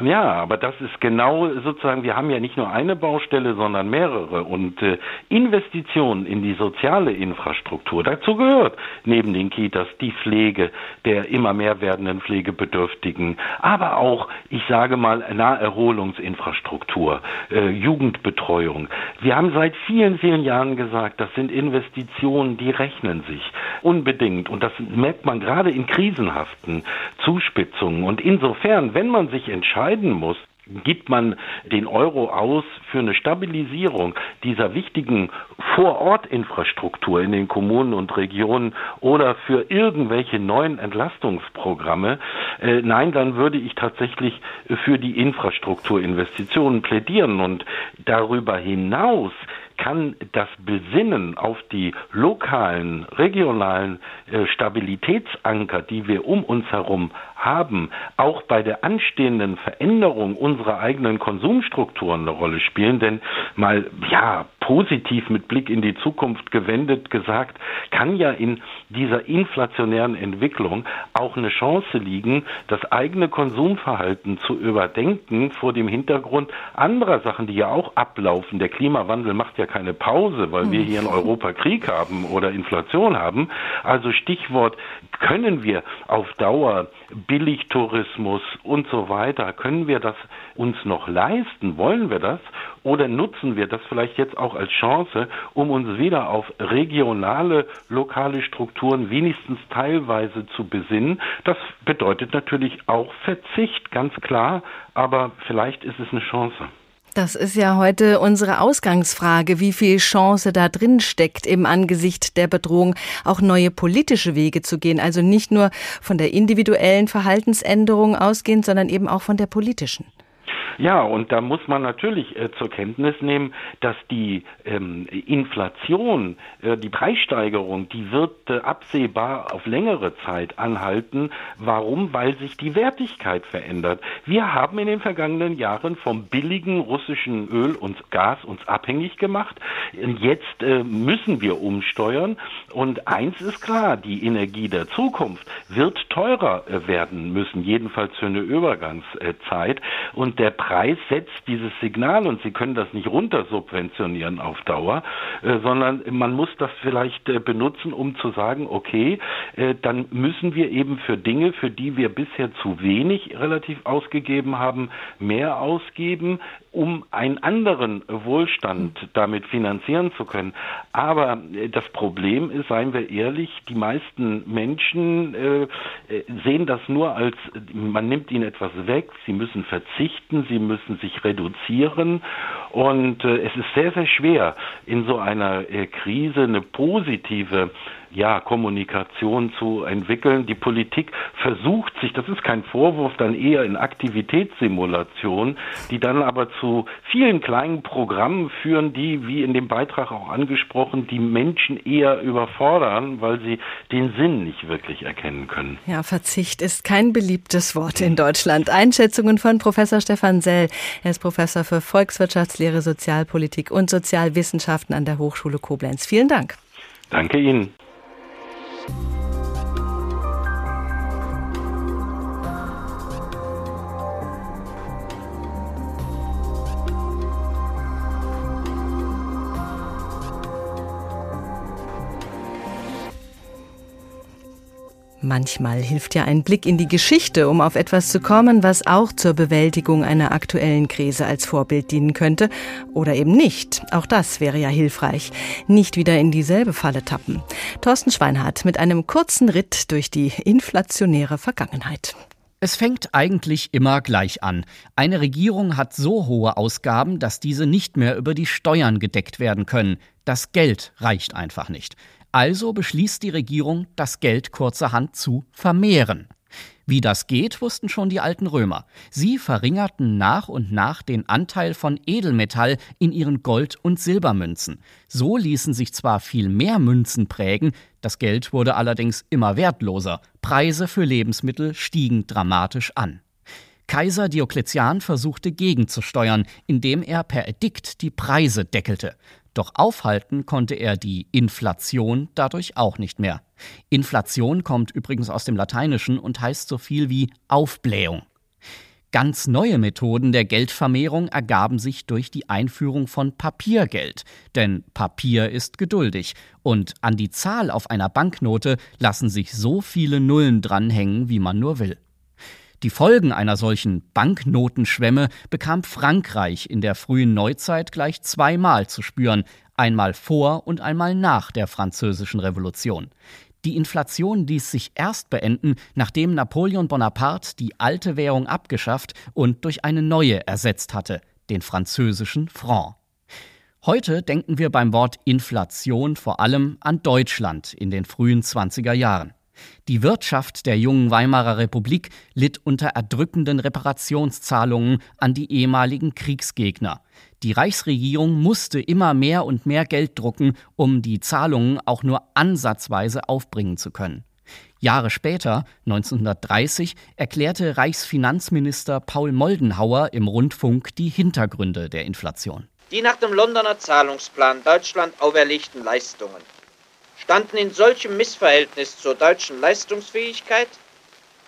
Ja, aber das ist genau sozusagen, wir haben ja nicht nur eine Baustelle, sondern mehrere. Und äh, Investitionen in die soziale Infrastruktur, dazu gehört neben den Kitas die Pflege der immer mehr werdenden Pflegebedürftigen, aber auch, ich sage mal, Naherholungsinfrastruktur, äh, Jugendbetreuung. Wir haben seit vielen, vielen Jahren gesagt, das sind Investitionen, die rechnen sich unbedingt. Und das merkt man gerade in krisenhaften Zuspitzungen. Und insofern, wenn man sich entscheidet, entscheiden muss, gibt man den Euro aus für eine Stabilisierung dieser wichtigen Vorortinfrastruktur in den Kommunen und Regionen oder für irgendwelche neuen Entlastungsprogramme, äh, nein, dann würde ich tatsächlich für die Infrastrukturinvestitionen plädieren. Und darüber hinaus kann das Besinnen auf die lokalen, regionalen äh, Stabilitätsanker, die wir um uns herum haben, auch bei der anstehenden Veränderung unserer eigenen Konsumstrukturen eine Rolle spielen. Denn mal, ja, positiv mit Blick in die Zukunft gewendet gesagt, kann ja in dieser inflationären Entwicklung auch eine Chance liegen, das eigene Konsumverhalten zu überdenken vor dem Hintergrund anderer Sachen, die ja auch ablaufen. Der Klimawandel macht ja keine Pause, weil wir hier in Europa Krieg haben oder Inflation haben. Also Stichwort, können wir auf Dauer Billigtourismus und so weiter, können wir das uns noch leisten? Wollen wir das? Oder nutzen wir das vielleicht jetzt auch als Chance, um uns wieder auf regionale, lokale Strukturen wenigstens teilweise zu besinnen? Das bedeutet natürlich auch Verzicht, ganz klar, aber vielleicht ist es eine Chance. Das ist ja heute unsere Ausgangsfrage, wie viel Chance da drin steckt, im Angesicht der Bedrohung auch neue politische Wege zu gehen. Also nicht nur von der individuellen Verhaltensänderung ausgehend, sondern eben auch von der politischen. Ja, und da muss man natürlich äh, zur Kenntnis nehmen, dass die ähm, Inflation, äh, die Preissteigerung, die wird äh, absehbar auf längere Zeit anhalten. Warum? Weil sich die Wertigkeit verändert. Wir haben in den vergangenen Jahren vom billigen russischen Öl und Gas uns abhängig gemacht. Jetzt äh, müssen wir umsteuern. Und eins ist klar, die Energie der Zukunft wird teurer äh, werden müssen, jedenfalls für eine Übergangszeit. Und der Preis setzt dieses Signal und Sie können das nicht runtersubventionieren auf Dauer, äh, sondern man muss das vielleicht äh, benutzen, um zu sagen, okay, äh, dann müssen wir eben für Dinge, für die wir bisher zu wenig relativ ausgegeben haben, mehr ausgeben, um einen anderen Wohlstand damit finanzieren zu können. Aber das Problem ist, seien wir ehrlich, die meisten Menschen sehen das nur als, man nimmt ihnen etwas weg, sie müssen verzichten, sie müssen sich reduzieren. Und äh, es ist sehr, sehr schwer, in so einer äh, Krise eine positive ja, Kommunikation zu entwickeln. Die Politik versucht sich, das ist kein Vorwurf, dann eher in Aktivitätssimulation, die dann aber zu vielen kleinen Programmen führen, die, wie in dem Beitrag auch angesprochen, die Menschen eher überfordern, weil sie den Sinn nicht wirklich erkennen können. Ja, Verzicht ist kein beliebtes Wort in Deutschland. Einschätzungen von Professor Stefan Sell. Er ist Professor für Volkswirtschaftslehre, Sozialpolitik und Sozialwissenschaften an der Hochschule Koblenz. Vielen Dank. Danke Ihnen. Manchmal hilft ja ein Blick in die Geschichte, um auf etwas zu kommen, was auch zur Bewältigung einer aktuellen Krise als Vorbild dienen könnte. Oder eben nicht. Auch das wäre ja hilfreich. Nicht wieder in dieselbe Falle tappen. Thorsten Schweinhardt mit einem kurzen Ritt durch die inflationäre Vergangenheit. Es fängt eigentlich immer gleich an. Eine Regierung hat so hohe Ausgaben, dass diese nicht mehr über die Steuern gedeckt werden können. Das Geld reicht einfach nicht. Also beschließt die Regierung, das Geld kurzerhand zu vermehren. Wie das geht, wussten schon die alten Römer. Sie verringerten nach und nach den Anteil von Edelmetall in ihren Gold- und Silbermünzen. So ließen sich zwar viel mehr Münzen prägen, das Geld wurde allerdings immer wertloser. Preise für Lebensmittel stiegen dramatisch an. Kaiser Diokletian versuchte gegenzusteuern, indem er per Edikt die Preise deckelte. Doch aufhalten konnte er die Inflation dadurch auch nicht mehr. Inflation kommt übrigens aus dem Lateinischen und heißt so viel wie Aufblähung. Ganz neue Methoden der Geldvermehrung ergaben sich durch die Einführung von Papiergeld. Denn Papier ist geduldig und an die Zahl auf einer Banknote lassen sich so viele Nullen dranhängen, wie man nur will. Die Folgen einer solchen Banknotenschwemme bekam Frankreich in der frühen Neuzeit gleich zweimal zu spüren, einmal vor und einmal nach der Französischen Revolution. Die Inflation ließ sich erst beenden, nachdem Napoleon Bonaparte die alte Währung abgeschafft und durch eine neue ersetzt hatte, den französischen Franc. Heute denken wir beim Wort Inflation vor allem an Deutschland in den frühen 20er Jahren. Die Wirtschaft der jungen Weimarer Republik litt unter erdrückenden Reparationszahlungen an die ehemaligen Kriegsgegner. Die Reichsregierung musste immer mehr und mehr Geld drucken, um die Zahlungen auch nur ansatzweise aufbringen zu können. Jahre später, 1930, erklärte Reichsfinanzminister Paul Moldenhauer im Rundfunk die Hintergründe der Inflation. Die nach dem Londoner Zahlungsplan Deutschland auferlegten Leistungen standen in solchem Missverhältnis zur deutschen Leistungsfähigkeit,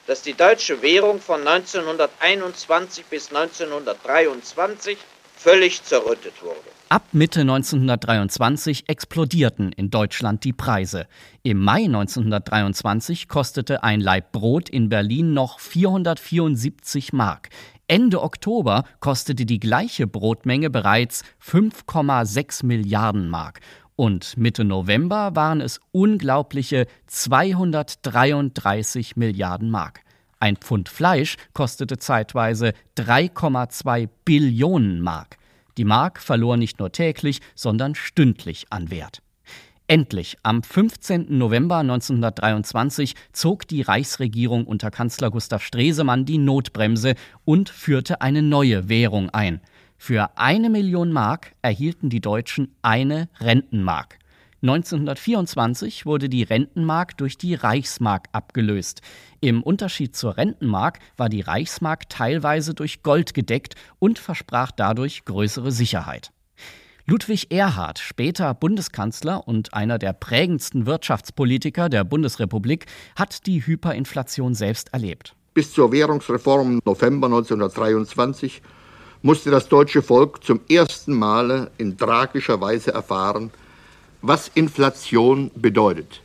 dass die deutsche Währung von 1921 bis 1923 völlig zerrüttet wurde. Ab Mitte 1923 explodierten in Deutschland die Preise. Im Mai 1923 kostete ein Laib Brot in Berlin noch 474 Mark. Ende Oktober kostete die gleiche Brotmenge bereits 5,6 Milliarden Mark. Und Mitte November waren es unglaubliche 233 Milliarden Mark. Ein Pfund Fleisch kostete zeitweise 3,2 Billionen Mark. Die Mark verlor nicht nur täglich, sondern stündlich an Wert. Endlich, am 15. November 1923, zog die Reichsregierung unter Kanzler Gustav Stresemann die Notbremse und führte eine neue Währung ein – für eine Million Mark erhielten die Deutschen eine Rentenmark. 1924 wurde die Rentenmark durch die Reichsmark abgelöst. Im Unterschied zur Rentenmark war die Reichsmark teilweise durch Gold gedeckt und versprach dadurch größere Sicherheit. Ludwig Erhard, später Bundeskanzler und einer der prägendsten Wirtschaftspolitiker der Bundesrepublik, hat die Hyperinflation selbst erlebt. Bis zur Währungsreform November 1923 musste das deutsche Volk zum ersten Male in tragischer Weise erfahren, was Inflation bedeutet,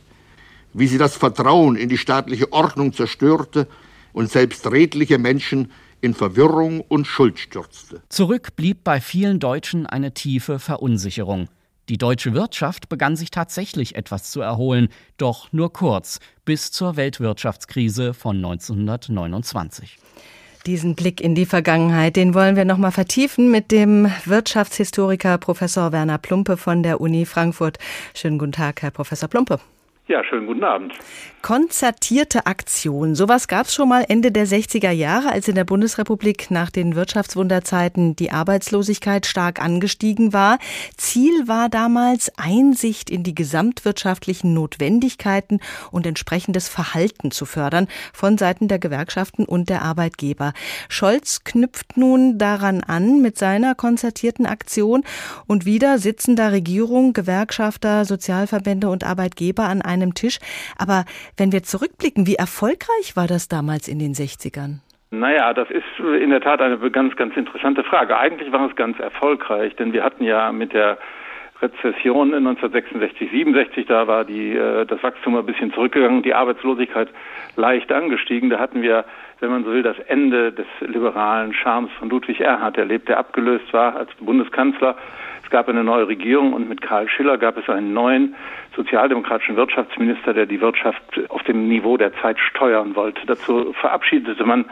wie sie das Vertrauen in die staatliche Ordnung zerstörte und selbst redliche Menschen in Verwirrung und Schuld stürzte. Zurück blieb bei vielen Deutschen eine tiefe Verunsicherung. Die deutsche Wirtschaft begann sich tatsächlich etwas zu erholen, doch nur kurz, bis zur Weltwirtschaftskrise von 1929. Diesen Blick in die Vergangenheit, den wollen wir noch mal vertiefen mit dem Wirtschaftshistoriker Professor Werner Plumpe von der Uni Frankfurt. Schönen guten Tag, Herr Professor Plumpe. Ja, schönen guten Abend. Konzertierte Aktion. Sowas gab es schon mal Ende der 60er Jahre, als in der Bundesrepublik nach den Wirtschaftswunderzeiten die Arbeitslosigkeit stark angestiegen war. Ziel war damals Einsicht in die gesamtwirtschaftlichen Notwendigkeiten und entsprechendes Verhalten zu fördern von Seiten der Gewerkschaften und der Arbeitgeber. Scholz knüpft nun daran an mit seiner konzertierten Aktion und wieder sitzen da Regierung, Gewerkschafter, Sozialverbände und Arbeitgeber an einem einem Tisch. Aber wenn wir zurückblicken, wie erfolgreich war das damals in den 60ern? Naja, das ist in der Tat eine ganz, ganz interessante Frage. Eigentlich war es ganz erfolgreich, denn wir hatten ja mit der Rezession 1966, 67, da war die, äh, das Wachstum ein bisschen zurückgegangen, die Arbeitslosigkeit leicht angestiegen. Da hatten wir, wenn man so will, das Ende des liberalen Charmes von Ludwig Erhard erlebt, der abgelöst war als Bundeskanzler gab eine neue Regierung und mit Karl Schiller gab es einen neuen sozialdemokratischen Wirtschaftsminister, der die Wirtschaft auf dem Niveau der Zeit steuern wollte. Dazu verabschiedete man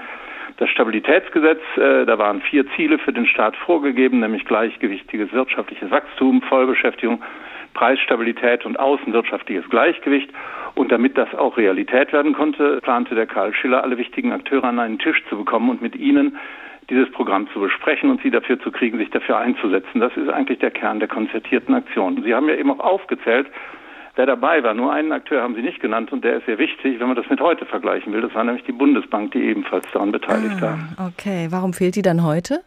das Stabilitätsgesetz. Äh, da waren vier Ziele für den Staat vorgegeben, nämlich gleichgewichtiges wirtschaftliches Wachstum, Vollbeschäftigung, Preisstabilität und außenwirtschaftliches Gleichgewicht. Und damit das auch Realität werden konnte, plante der Karl Schiller, alle wichtigen Akteure an einen Tisch zu bekommen und mit ihnen dieses Programm zu besprechen und sie dafür zu kriegen, sich dafür einzusetzen. Das ist eigentlich der Kern der konzertierten Aktion. Sie haben ja eben auch aufgezählt, wer dabei war. Nur einen Akteur haben Sie nicht genannt und der ist sehr wichtig, wenn man das mit heute vergleichen will. Das war nämlich die Bundesbank, die ebenfalls daran beteiligt ah, war. Okay, warum fehlt die dann heute?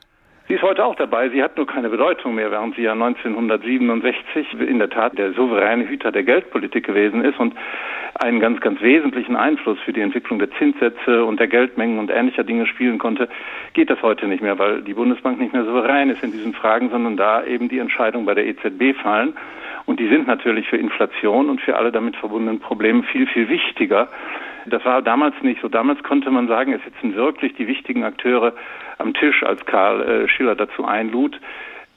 Sie ist heute auch dabei. Sie hat nur keine Bedeutung mehr, während sie ja 1967 in der Tat der souveräne Hüter der Geldpolitik gewesen ist. Und einen ganz, ganz wesentlichen Einfluss für die Entwicklung der Zinssätze und der Geldmengen und ähnlicher Dinge spielen konnte, geht das heute nicht mehr, weil die Bundesbank nicht mehr souverän ist in diesen Fragen, sondern da eben die Entscheidungen bei der EZB fallen. Und die sind natürlich für Inflation und für alle damit verbundenen Probleme viel, viel wichtiger. Das war damals nicht so. Damals konnte man sagen, es sitzen wirklich die wichtigen Akteure am Tisch, als Karl äh, Schiller dazu einlud.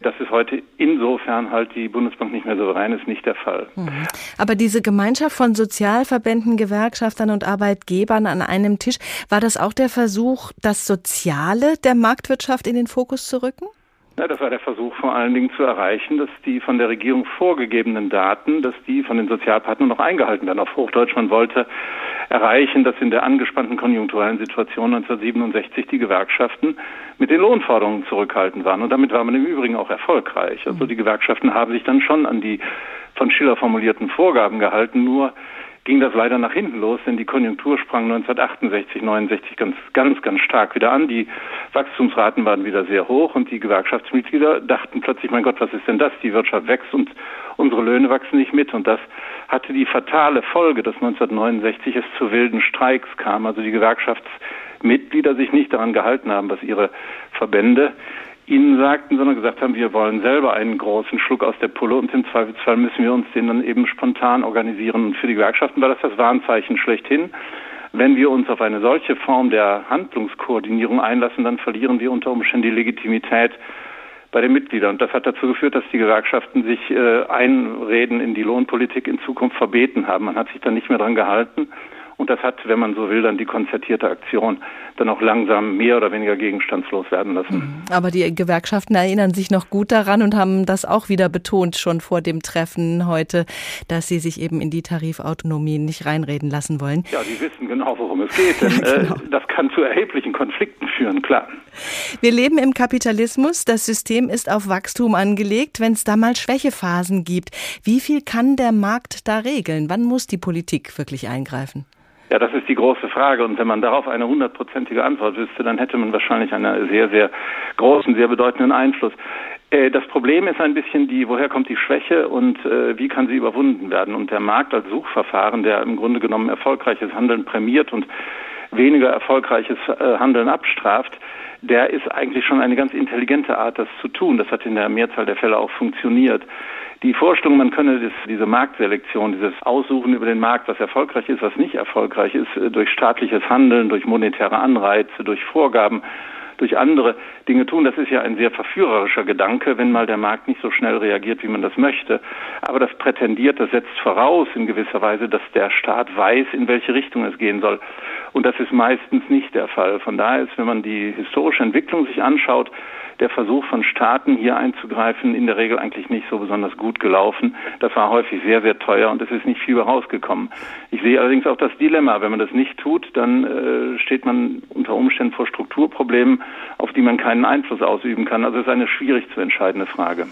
Das ist heute insofern halt die Bundesbank nicht mehr souverän ist, nicht der Fall. Mhm. Aber diese Gemeinschaft von Sozialverbänden, Gewerkschaftern und Arbeitgebern an einem Tisch, war das auch der Versuch, das Soziale der Marktwirtschaft in den Fokus zu rücken? Ja, das war der Versuch vor allen Dingen zu erreichen, dass die von der Regierung vorgegebenen Daten, dass die von den Sozialpartnern noch eingehalten werden. Auf Hochdeutsch, man wollte erreichen, dass in der angespannten konjunkturellen Situation 1967 die Gewerkschaften mit den Lohnforderungen zurückhaltend waren. Und damit war man im Übrigen auch erfolgreich. Also die Gewerkschaften haben sich dann schon an die von Schiller formulierten Vorgaben gehalten, nur ging das leider nach hinten los, denn die Konjunktur sprang 1968, 69 ganz, ganz, ganz stark wieder an. Die Wachstumsraten waren wieder sehr hoch und die Gewerkschaftsmitglieder dachten plötzlich, mein Gott, was ist denn das? Die Wirtschaft wächst und unsere Löhne wachsen nicht mit. Und das hatte die fatale Folge, dass 1969 es zu wilden Streiks kam. Also die Gewerkschaftsmitglieder sich nicht daran gehalten haben, was ihre Verbände ihnen sagten, sondern gesagt haben, wir wollen selber einen großen Schluck aus der Pulle und im Zweifelsfall müssen wir uns den dann eben spontan organisieren. Für die Gewerkschaften war das das Warnzeichen schlechthin. Wenn wir uns auf eine solche Form der Handlungskoordinierung einlassen, dann verlieren wir unter Umständen die Legitimität bei den Mitgliedern. Und das hat dazu geführt, dass die Gewerkschaften sich äh, Einreden in die Lohnpolitik in Zukunft verbeten haben. Man hat sich dann nicht mehr dran gehalten. Und das hat, wenn man so will, dann die konzertierte Aktion dann auch langsam mehr oder weniger gegenstandslos werden lassen. Mhm. Aber die Gewerkschaften erinnern sich noch gut daran und haben das auch wieder betont schon vor dem Treffen heute, dass sie sich eben in die Tarifautonomie nicht reinreden lassen wollen. Ja, die wissen genau, worum es geht, denn äh, genau. äh, das kann zu erheblichen Konflikten führen, klar. Wir leben im Kapitalismus. Das System ist auf Wachstum angelegt. Wenn es da mal Schwächephasen gibt, wie viel kann der Markt da regeln? Wann muss die Politik wirklich eingreifen? Ja, das ist die große Frage. Und wenn man darauf eine hundertprozentige Antwort wüsste, dann hätte man wahrscheinlich einen sehr, sehr großen, sehr bedeutenden Einfluss. Äh, das Problem ist ein bisschen die, woher kommt die Schwäche und äh, wie kann sie überwunden werden? Und der Markt als Suchverfahren, der im Grunde genommen erfolgreiches Handeln prämiert und weniger erfolgreiches äh, Handeln abstraft, der ist eigentlich schon eine ganz intelligente Art, das zu tun. Das hat in der Mehrzahl der Fälle auch funktioniert. Die Vorstellung, man könne das, diese Marktselektion, dieses Aussuchen über den Markt, was erfolgreich ist, was nicht erfolgreich ist, äh, durch staatliches Handeln, durch monetäre Anreize, durch Vorgaben, durch andere Dinge tun. Das ist ja ein sehr verführerischer Gedanke, wenn mal der Markt nicht so schnell reagiert, wie man das möchte. Aber das prätendiert, das setzt voraus in gewisser Weise, dass der Staat weiß, in welche Richtung es gehen soll. Und das ist meistens nicht der Fall. Von daher ist, wenn man die historische Entwicklung sich anschaut, der Versuch von Staaten hier einzugreifen in der Regel eigentlich nicht so besonders gut gelaufen. Das war häufig sehr, sehr teuer und es ist nicht viel rausgekommen. Ich sehe allerdings auch das Dilemma, wenn man das nicht tut, dann äh, steht man unter Umständen vor Strukturproblemen, auf die man keinen Einfluss ausüben kann. Also es ist eine schwierig zu entscheidende Frage.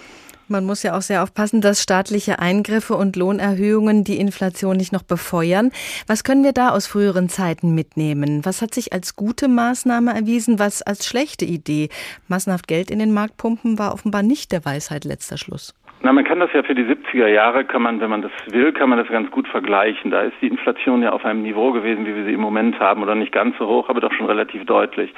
Man muss ja auch sehr aufpassen, dass staatliche Eingriffe und Lohnerhöhungen die Inflation nicht noch befeuern. Was können wir da aus früheren Zeiten mitnehmen? Was hat sich als gute Maßnahme erwiesen, was als schlechte Idee? Massenhaft Geld in den Markt pumpen war offenbar nicht der Weisheit letzter Schluss. Na, man kann das ja für die 70er Jahre, kann man, wenn man das will, kann man das ganz gut vergleichen. Da ist die Inflation ja auf einem Niveau gewesen, wie wir sie im Moment haben, oder nicht ganz so hoch, aber doch schon relativ deutlich.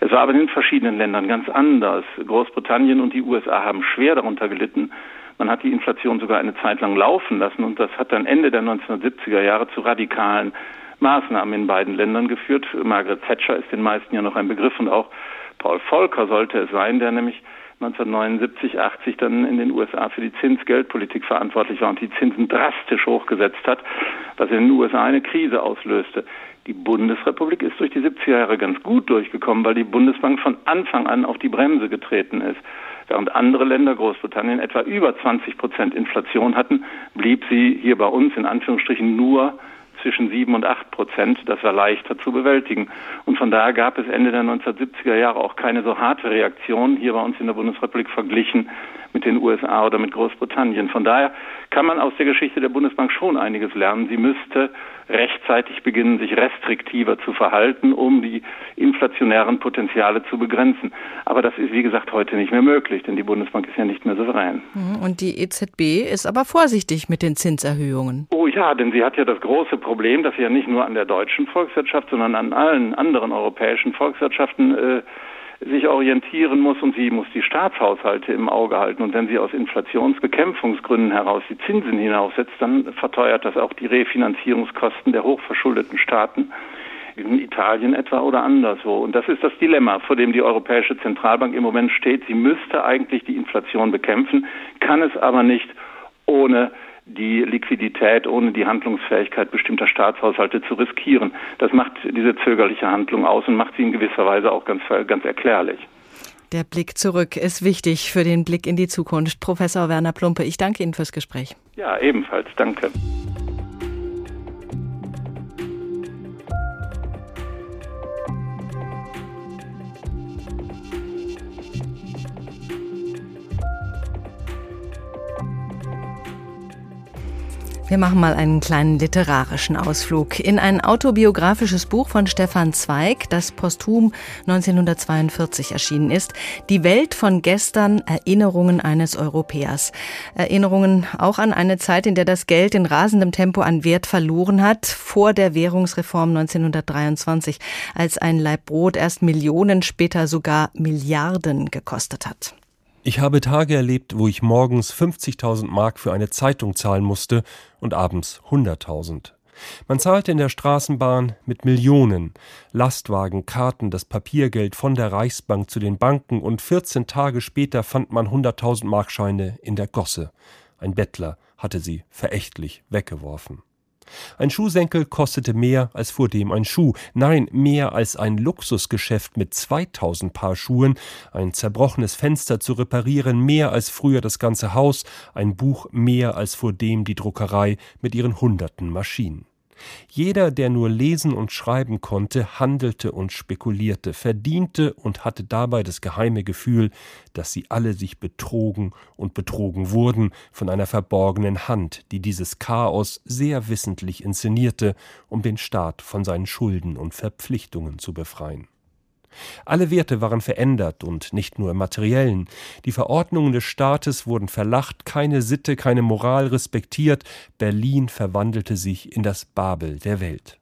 Es war aber in den verschiedenen Ländern ganz anders. Großbritannien und die USA haben schwer darunter gelitten. Man hat die Inflation sogar eine Zeit lang laufen lassen und das hat dann Ende der 1970er Jahre zu radikalen Maßnahmen in beiden Ländern geführt. Margaret Thatcher ist den meisten ja noch ein Begriff und auch Paul Volcker sollte es sein, der nämlich 1979, 80 dann in den USA für die Zinsgeldpolitik verantwortlich war und die Zinsen drastisch hochgesetzt hat, was in den USA eine Krise auslöste. Die Bundesrepublik ist durch die 70er Jahre ganz gut durchgekommen, weil die Bundesbank von Anfang an auf die Bremse getreten ist. Während andere Länder, Großbritannien, etwa über 20 Prozent Inflation hatten, blieb sie hier bei uns in Anführungsstrichen nur zwischen sieben und acht Prozent. Das war leichter zu bewältigen. Und von daher gab es Ende der 1970er Jahre auch keine so harte Reaktion hier bei uns in der Bundesrepublik verglichen mit den USA oder mit Großbritannien. Von daher kann man aus der Geschichte der Bundesbank schon einiges lernen. Sie müsste rechtzeitig beginnen, sich restriktiver zu verhalten, um die inflationären Potenziale zu begrenzen. Aber das ist, wie gesagt, heute nicht mehr möglich, denn die Bundesbank ist ja nicht mehr souverän. Mhm. Und die EZB ist aber vorsichtig mit den Zinserhöhungen. Oh ja, denn sie hat ja das große Problem, Problem, das sich ja nicht nur an der deutschen Volkswirtschaft, sondern an allen anderen europäischen Volkswirtschaften äh, sich orientieren muss und sie muss die Staatshaushalte im Auge halten. Und wenn sie aus Inflationsbekämpfungsgründen heraus die Zinsen hinaufsetzt, dann verteuert das auch die Refinanzierungskosten der hochverschuldeten Staaten in Italien etwa oder anderswo. Und das ist das Dilemma, vor dem die Europäische Zentralbank im Moment steht. Sie müsste eigentlich die Inflation bekämpfen, kann es aber nicht ohne die Liquidität, ohne die Handlungsfähigkeit bestimmter Staatshaushalte zu riskieren. Das macht diese zögerliche Handlung aus und macht sie in gewisser Weise auch ganz, ganz erklärlich. Der Blick zurück ist wichtig für den Blick in die Zukunft. Professor Werner Plumpe, ich danke Ihnen fürs Gespräch. Ja, ebenfalls. Danke. Wir machen mal einen kleinen literarischen Ausflug in ein autobiografisches Buch von Stefan Zweig, das posthum 1942 erschienen ist. Die Welt von gestern, Erinnerungen eines Europäers. Erinnerungen auch an eine Zeit, in der das Geld in rasendem Tempo an Wert verloren hat, vor der Währungsreform 1923, als ein Laib Brot erst Millionen, später sogar Milliarden gekostet hat. Ich habe Tage erlebt, wo ich morgens 50.000 Mark für eine Zeitung zahlen musste und abends 100.000. Man zahlte in der Straßenbahn mit Millionen, Lastwagen, Karten, das Papiergeld von der Reichsbank zu den Banken und 14 Tage später fand man 100.000 Markscheine in der Gosse. Ein Bettler hatte sie verächtlich weggeworfen. Ein Schuhsenkel kostete mehr als vor dem ein Schuh, nein, mehr als ein Luxusgeschäft mit 2000 Paar Schuhen, ein zerbrochenes Fenster zu reparieren, mehr als früher das ganze Haus, ein Buch mehr als vor dem die Druckerei mit ihren hunderten Maschinen. Jeder, der nur lesen und schreiben konnte, handelte und spekulierte, verdiente und hatte dabei das geheime Gefühl, dass sie alle sich betrogen und betrogen wurden von einer verborgenen Hand, die dieses Chaos sehr wissentlich inszenierte, um den Staat von seinen Schulden und Verpflichtungen zu befreien. Alle Werte waren verändert und nicht nur im materiellen. Die Verordnungen des Staates wurden verlacht, keine Sitte, keine Moral respektiert. Berlin verwandelte sich in das Babel der Welt.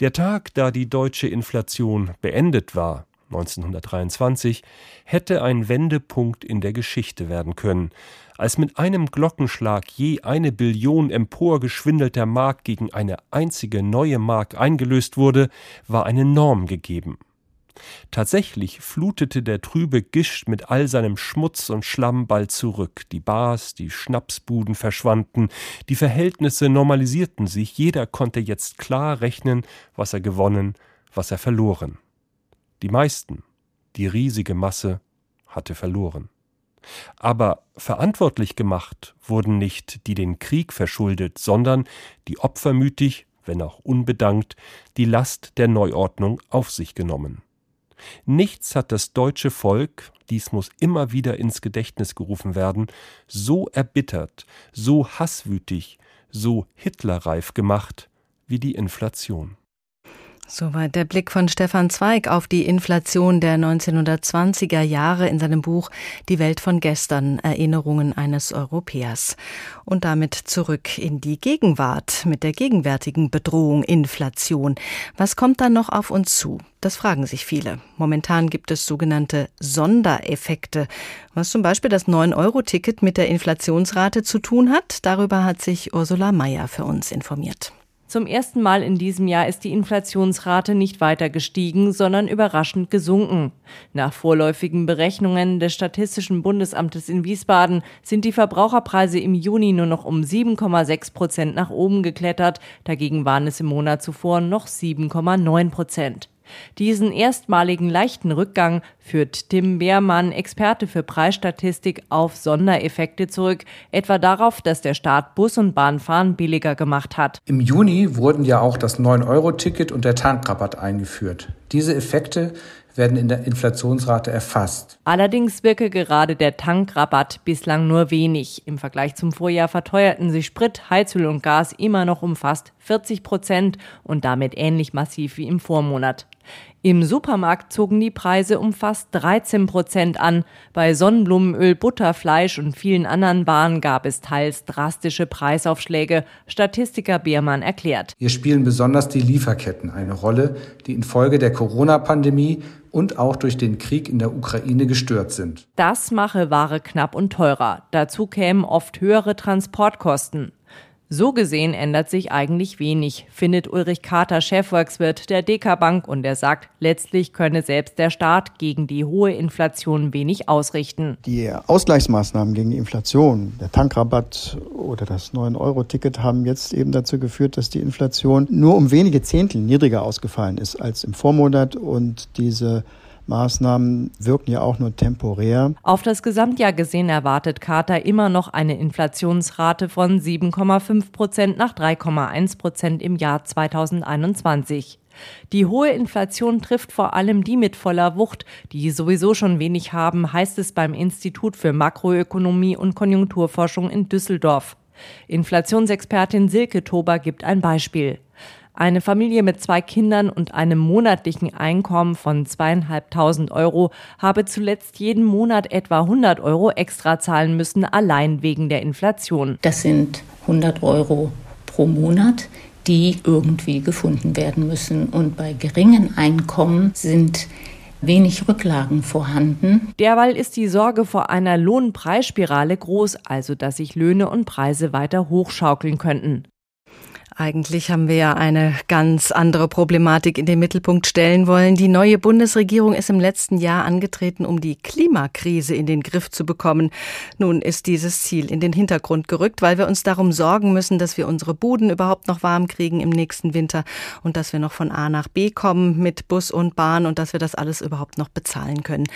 Der Tag, da die deutsche Inflation beendet war, 1923, hätte ein Wendepunkt in der Geschichte werden können, als mit einem Glockenschlag je eine Billion emporgeschwindelter Mark gegen eine einzige neue Mark eingelöst wurde, war eine Norm gegeben. Tatsächlich flutete der trübe Gischt mit all seinem Schmutz und Schlamm bald zurück. Die Bars, die Schnapsbuden verschwanden, die Verhältnisse normalisierten sich, jeder konnte jetzt klar rechnen, was er gewonnen, was er verloren. Die meisten, die riesige Masse, hatte verloren. Aber verantwortlich gemacht wurden nicht die den Krieg verschuldet, sondern die opfermütig, wenn auch unbedankt, die Last der Neuordnung auf sich genommen. Nichts hat das deutsche Volk, dies muss immer wieder ins Gedächtnis gerufen werden, so erbittert, so hasswütig, so hitlerreif gemacht wie die Inflation. Soweit der Blick von Stefan Zweig auf die Inflation der 1920er Jahre in seinem Buch Die Welt von gestern, Erinnerungen eines Europäers. Und damit zurück in die Gegenwart mit der gegenwärtigen Bedrohung Inflation. Was kommt da noch auf uns zu? Das fragen sich viele. Momentan gibt es sogenannte Sondereffekte, was zum Beispiel das 9-Euro-Ticket mit der Inflationsrate zu tun hat. Darüber hat sich Ursula Mayer für uns informiert. Zum ersten Mal in diesem Jahr ist die Inflationsrate nicht weiter gestiegen, sondern überraschend gesunken. Nach vorläufigen Berechnungen des Statistischen Bundesamtes in Wiesbaden sind die Verbraucherpreise im Juni nur noch um 7,6 Prozent nach oben geklettert. Dagegen waren es im Monat zuvor noch 7,9 Prozent. Diesen erstmaligen leichten Rückgang führt Tim Beermann, Experte für Preisstatistik, auf Sondereffekte zurück, etwa darauf, dass der Staat Bus- und Bahnfahren billiger gemacht hat. Im Juni wurden ja auch das 9-Euro-Ticket und der Tankrabatt eingeführt. Diese Effekte werden in der Inflationsrate erfasst. Allerdings wirke gerade der Tankrabatt bislang nur wenig. Im Vergleich zum Vorjahr verteuerten sich Sprit, Heizöl und Gas immer noch um fast 40 Prozent und damit ähnlich massiv wie im Vormonat. Im Supermarkt zogen die Preise um fast 13 Prozent an. Bei Sonnenblumenöl, Butterfleisch und vielen anderen Waren gab es teils drastische Preisaufschläge. Statistiker Biermann erklärt. Hier spielen besonders die Lieferketten eine Rolle, die infolge der Corona-Pandemie und auch durch den Krieg in der Ukraine gestört sind. Das mache Ware knapp und teurer. Dazu kämen oft höhere Transportkosten. So gesehen ändert sich eigentlich wenig, findet Ulrich Kater, Chefvolkswirt der DK Bank, und er sagt, letztlich könne selbst der Staat gegen die hohe Inflation wenig ausrichten. Die Ausgleichsmaßnahmen gegen die Inflation, der Tankrabatt oder das 9-Euro-Ticket haben jetzt eben dazu geführt, dass die Inflation nur um wenige Zehntel niedriger ausgefallen ist als im Vormonat und diese Maßnahmen wirken ja auch nur temporär. Auf das Gesamtjahr gesehen erwartet Carter immer noch eine Inflationsrate von 7,5 Prozent nach 3,1 Prozent im Jahr 2021. Die hohe Inflation trifft vor allem die mit voller Wucht, die sowieso schon wenig haben, heißt es beim Institut für Makroökonomie und Konjunkturforschung in Düsseldorf. Inflationsexpertin Silke Tober gibt ein Beispiel. Eine Familie mit zwei Kindern und einem monatlichen Einkommen von zweieinhalbtausend Euro habe zuletzt jeden Monat etwa 100 Euro extra zahlen müssen, allein wegen der Inflation. Das sind 100 Euro pro Monat, die irgendwie gefunden werden müssen. Und bei geringen Einkommen sind wenig Rücklagen vorhanden. Derweil ist die Sorge vor einer Lohnpreisspirale groß, also dass sich Löhne und Preise weiter hochschaukeln könnten. Eigentlich haben wir ja eine ganz andere Problematik in den Mittelpunkt stellen wollen. Die neue Bundesregierung ist im letzten Jahr angetreten, um die Klimakrise in den Griff zu bekommen. Nun ist dieses Ziel in den Hintergrund gerückt, weil wir uns darum sorgen müssen, dass wir unsere Buden überhaupt noch warm kriegen im nächsten Winter und dass wir noch von A nach B kommen mit Bus und Bahn und dass wir das alles überhaupt noch bezahlen können.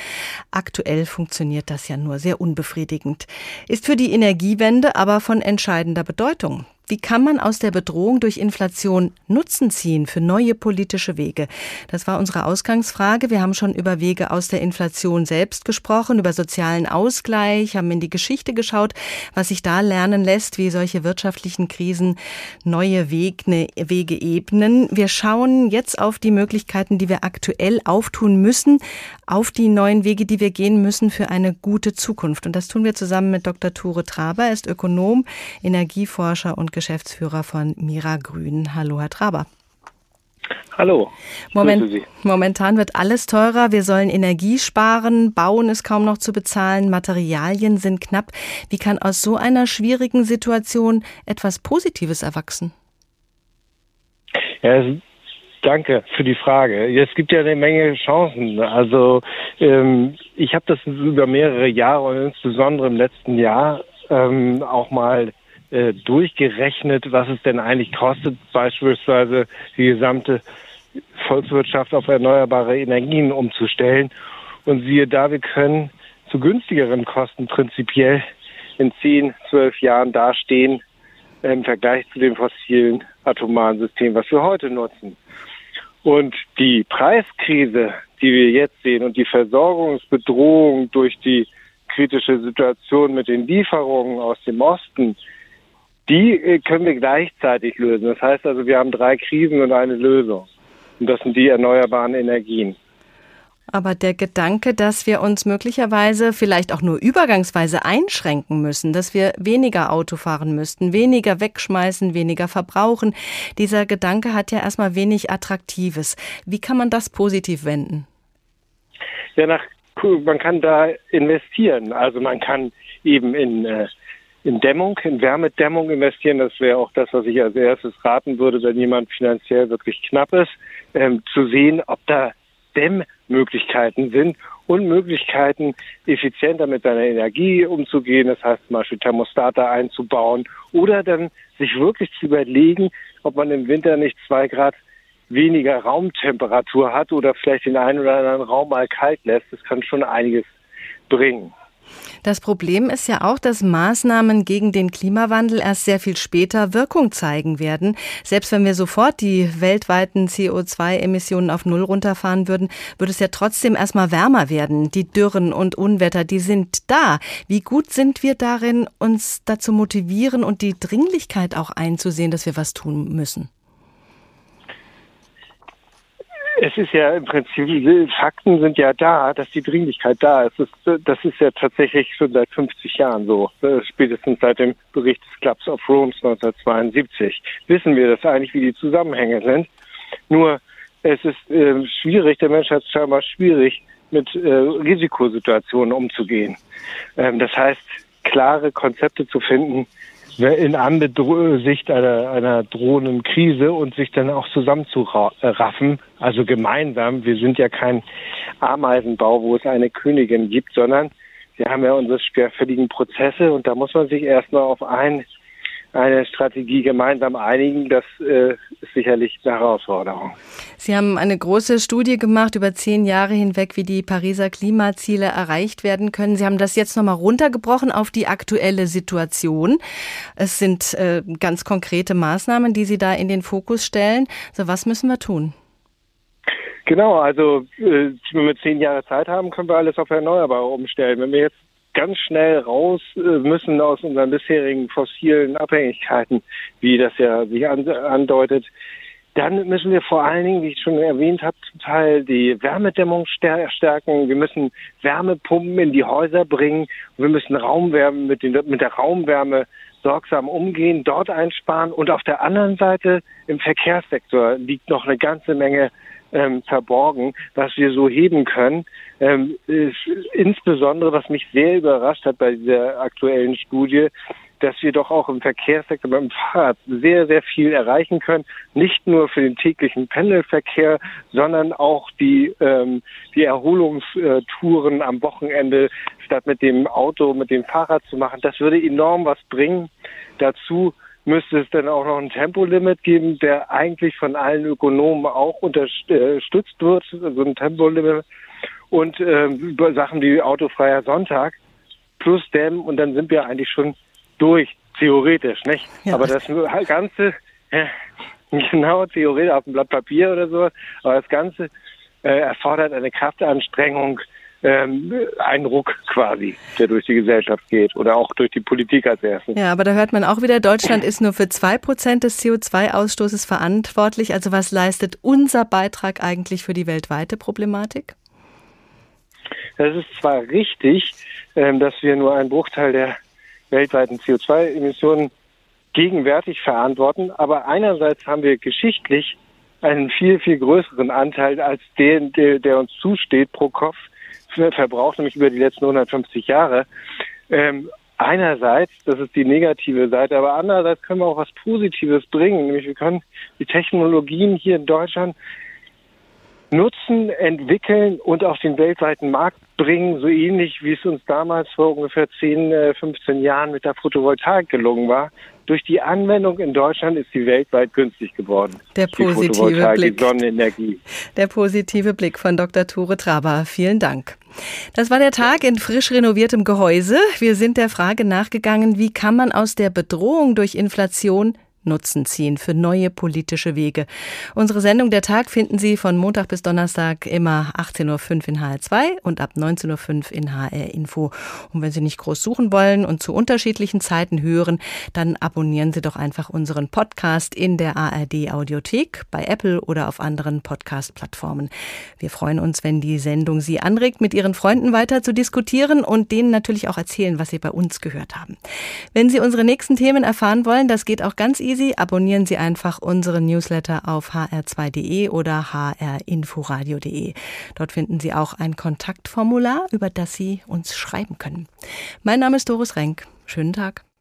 Aktuell funktioniert das ja nur sehr unbefriedigend. Ist für die Energiewende aber von entscheidender Bedeutung. Wie kann man aus der Bedrohung durch Inflation Nutzen ziehen für neue politische Wege? Das war unsere Ausgangsfrage. Wir haben schon über Wege aus der Inflation selbst gesprochen, über sozialen Ausgleich, haben in die Geschichte geschaut, was sich da lernen lässt, wie solche wirtschaftlichen Krisen neue Wege, Wege ebnen. Wir schauen jetzt auf die Möglichkeiten, die wir aktuell auftun müssen, auf die neuen Wege, die wir gehen müssen für eine gute Zukunft. Und das tun wir zusammen mit Dr. Ture Traber. Er ist Ökonom, Energieforscher und Geschäftsführer von Mira Grün. Hallo, Herr Traber. Hallo. Moment, momentan wird alles teurer. Wir sollen Energie sparen. Bauen ist kaum noch zu bezahlen. Materialien sind knapp. Wie kann aus so einer schwierigen Situation etwas Positives erwachsen? Ja, danke für die Frage. Es gibt ja eine Menge Chancen. Also ähm, ich habe das über mehrere Jahre und insbesondere im letzten Jahr ähm, auch mal äh, durchgerechnet, was es denn eigentlich kostet, beispielsweise die gesamte Volkswirtschaft auf erneuerbare Energien umzustellen. Und siehe da, wir können zu günstigeren Kosten prinzipiell in zehn, zwölf Jahren dastehen im Vergleich zu dem fossilen atomaren System, was wir heute nutzen. Und die Preiskrise, die wir jetzt sehen und die Versorgungsbedrohung durch die kritische Situation mit den Lieferungen aus dem Osten, die äh, können wir gleichzeitig lösen. Das heißt also, wir haben drei Krisen und eine Lösung. Und das sind die erneuerbaren Energien. Aber der Gedanke, dass wir uns möglicherweise vielleicht auch nur übergangsweise einschränken müssen, dass wir weniger Auto fahren müssten, weniger wegschmeißen, weniger verbrauchen, dieser Gedanke hat ja erstmal wenig Attraktives. Wie kann man das positiv wenden? Ja, nach, man kann da investieren. Also man kann eben in äh, in Dämmung, in Wärmedämmung investieren. Das wäre auch das, was ich als erstes raten würde, wenn jemand finanziell wirklich knapp ist, ähm, zu sehen, ob da Dämmmöglichkeiten sind und Möglichkeiten, effizienter mit seiner Energie umzugehen. Das heißt zum Beispiel Thermostate einzubauen oder dann sich wirklich zu überlegen, ob man im Winter nicht zwei Grad weniger Raumtemperatur hat oder vielleicht den einen oder anderen Raum mal kalt lässt. Das kann schon einiges bringen. Das Problem ist ja auch, dass Maßnahmen gegen den Klimawandel erst sehr viel später Wirkung zeigen werden. Selbst wenn wir sofort die weltweiten CO2-Emissionen auf Null runterfahren würden, würde es ja trotzdem erstmal wärmer werden. Die Dürren und Unwetter, die sind da. Wie gut sind wir darin, uns dazu motivieren und die Dringlichkeit auch einzusehen, dass wir was tun müssen? Es ist ja im Prinzip, Fakten sind ja da, dass die Dringlichkeit da ist. Das ist ja tatsächlich schon seit 50 Jahren so. Äh, spätestens seit dem Bericht des Clubs of Rome 1972 wissen wir das eigentlich, wie die Zusammenhänge sind. Nur es ist äh, schwierig, der Mensch hat es scheinbar schwierig, mit äh, Risikosituationen umzugehen. Ähm, das heißt, klare Konzepte zu finden, in Ansicht einer, einer drohenden Krise und sich dann auch zusammenzuraffen, also gemeinsam. Wir sind ja kein Ameisenbau, wo es eine Königin gibt, sondern wir haben ja unsere schwerfälligen Prozesse und da muss man sich erstmal auf ein eine Strategie gemeinsam einigen, das äh, ist sicherlich eine Herausforderung. Sie haben eine große Studie gemacht über zehn Jahre hinweg, wie die Pariser Klimaziele erreicht werden können. Sie haben das jetzt nochmal runtergebrochen auf die aktuelle Situation. Es sind äh, ganz konkrete Maßnahmen, die Sie da in den Fokus stellen. So, was müssen wir tun? Genau, also äh, wenn wir zehn Jahre Zeit haben, können wir alles auf Erneuerbare umstellen. Wenn wir jetzt ganz schnell raus äh, müssen aus unseren bisterigen fossilen Abhängigkeiten, wie das ja sich andeutet, dann müssen wir vor allen Dingen, wie ich schon erwähnt habe, zum Teil die Wärmedämmung stärken. Wir müssen Wärmepumpen in die Häuser bringen. Wir müssen Raumwärme mit, den, mit der Raumwärme sorgsam umgehen, dort einsparen. Und auf der anderen Seite im Verkehrssektor liegt noch eine ganze Menge ähm, verborgen, was wir so heben können. Ähm, ist, insbesondere, was mich sehr überrascht hat bei dieser aktuellen Studie, dass wir doch auch im Verkehrssektor beim Fahrrad sehr, sehr viel erreichen können. Nicht nur für den täglichen Pendelverkehr, sondern auch die, ähm, die Erholungstouren am Wochenende statt mit dem Auto, mit dem Fahrrad zu machen. Das würde enorm was bringen. Dazu müsste es dann auch noch ein Tempolimit geben, der eigentlich von allen Ökonomen auch unterstützt wird, also ein Tempolimit und äh, Sachen wie autofreier Sonntag plus Dämm und dann sind wir eigentlich schon durch, theoretisch, nicht? Ja. Aber das Ganze, äh, genau, theoretisch auf dem Blatt Papier oder so, aber das Ganze äh, erfordert eine Kraftanstrengung, ähm, ein Ruck quasi, der durch die Gesellschaft geht oder auch durch die Politik als erstes. Ja, aber da hört man auch wieder, Deutschland ist nur für zwei Prozent des CO2-Ausstoßes verantwortlich. Also was leistet unser Beitrag eigentlich für die weltweite Problematik? Das ist zwar richtig, ähm, dass wir nur einen Bruchteil der weltweiten CO2-Emissionen gegenwärtig verantworten, aber einerseits haben wir geschichtlich einen viel, viel größeren Anteil als den, der, der uns zusteht pro Kopf verbraucht, nämlich über die letzten 150 Jahre. Ähm, einerseits, das ist die negative Seite, aber andererseits können wir auch was Positives bringen, nämlich wir können die Technologien hier in Deutschland nutzen, entwickeln und auf den weltweiten Markt bringen, so ähnlich wie es uns damals vor ungefähr 10, 15 äh, Jahren mit der Photovoltaik gelungen war. Durch die Anwendung in Deutschland ist sie weltweit günstig geworden. Der positive Blick. Die Sonnenenergie. Der positive Blick von Dr. Tore Traber. Vielen Dank. Das war der Tag in frisch renoviertem Gehäuse. Wir sind der Frage nachgegangen, wie kann man aus der Bedrohung durch Inflation Nutzen ziehen für neue politische Wege. Unsere Sendung Der Tag finden Sie von Montag bis Donnerstag immer 18.05 Uhr in HR2 und ab 19.05 Uhr in HR Info. Und wenn Sie nicht groß suchen wollen und zu unterschiedlichen Zeiten hören, dann abonnieren Sie doch einfach unseren Podcast in der ARD Audiothek, bei Apple oder auf anderen Podcast-Plattformen. Wir freuen uns, wenn die Sendung Sie anregt, mit Ihren Freunden weiter zu diskutieren und denen natürlich auch erzählen, was Sie bei uns gehört haben. Wenn Sie unsere nächsten Themen erfahren wollen, das geht auch ganz easy. Abonnieren Sie einfach unseren Newsletter auf hr2.de oder hrinforadio.de. Dort finden Sie auch ein Kontaktformular, über das Sie uns schreiben können. Mein Name ist Doris Renk. Schönen Tag.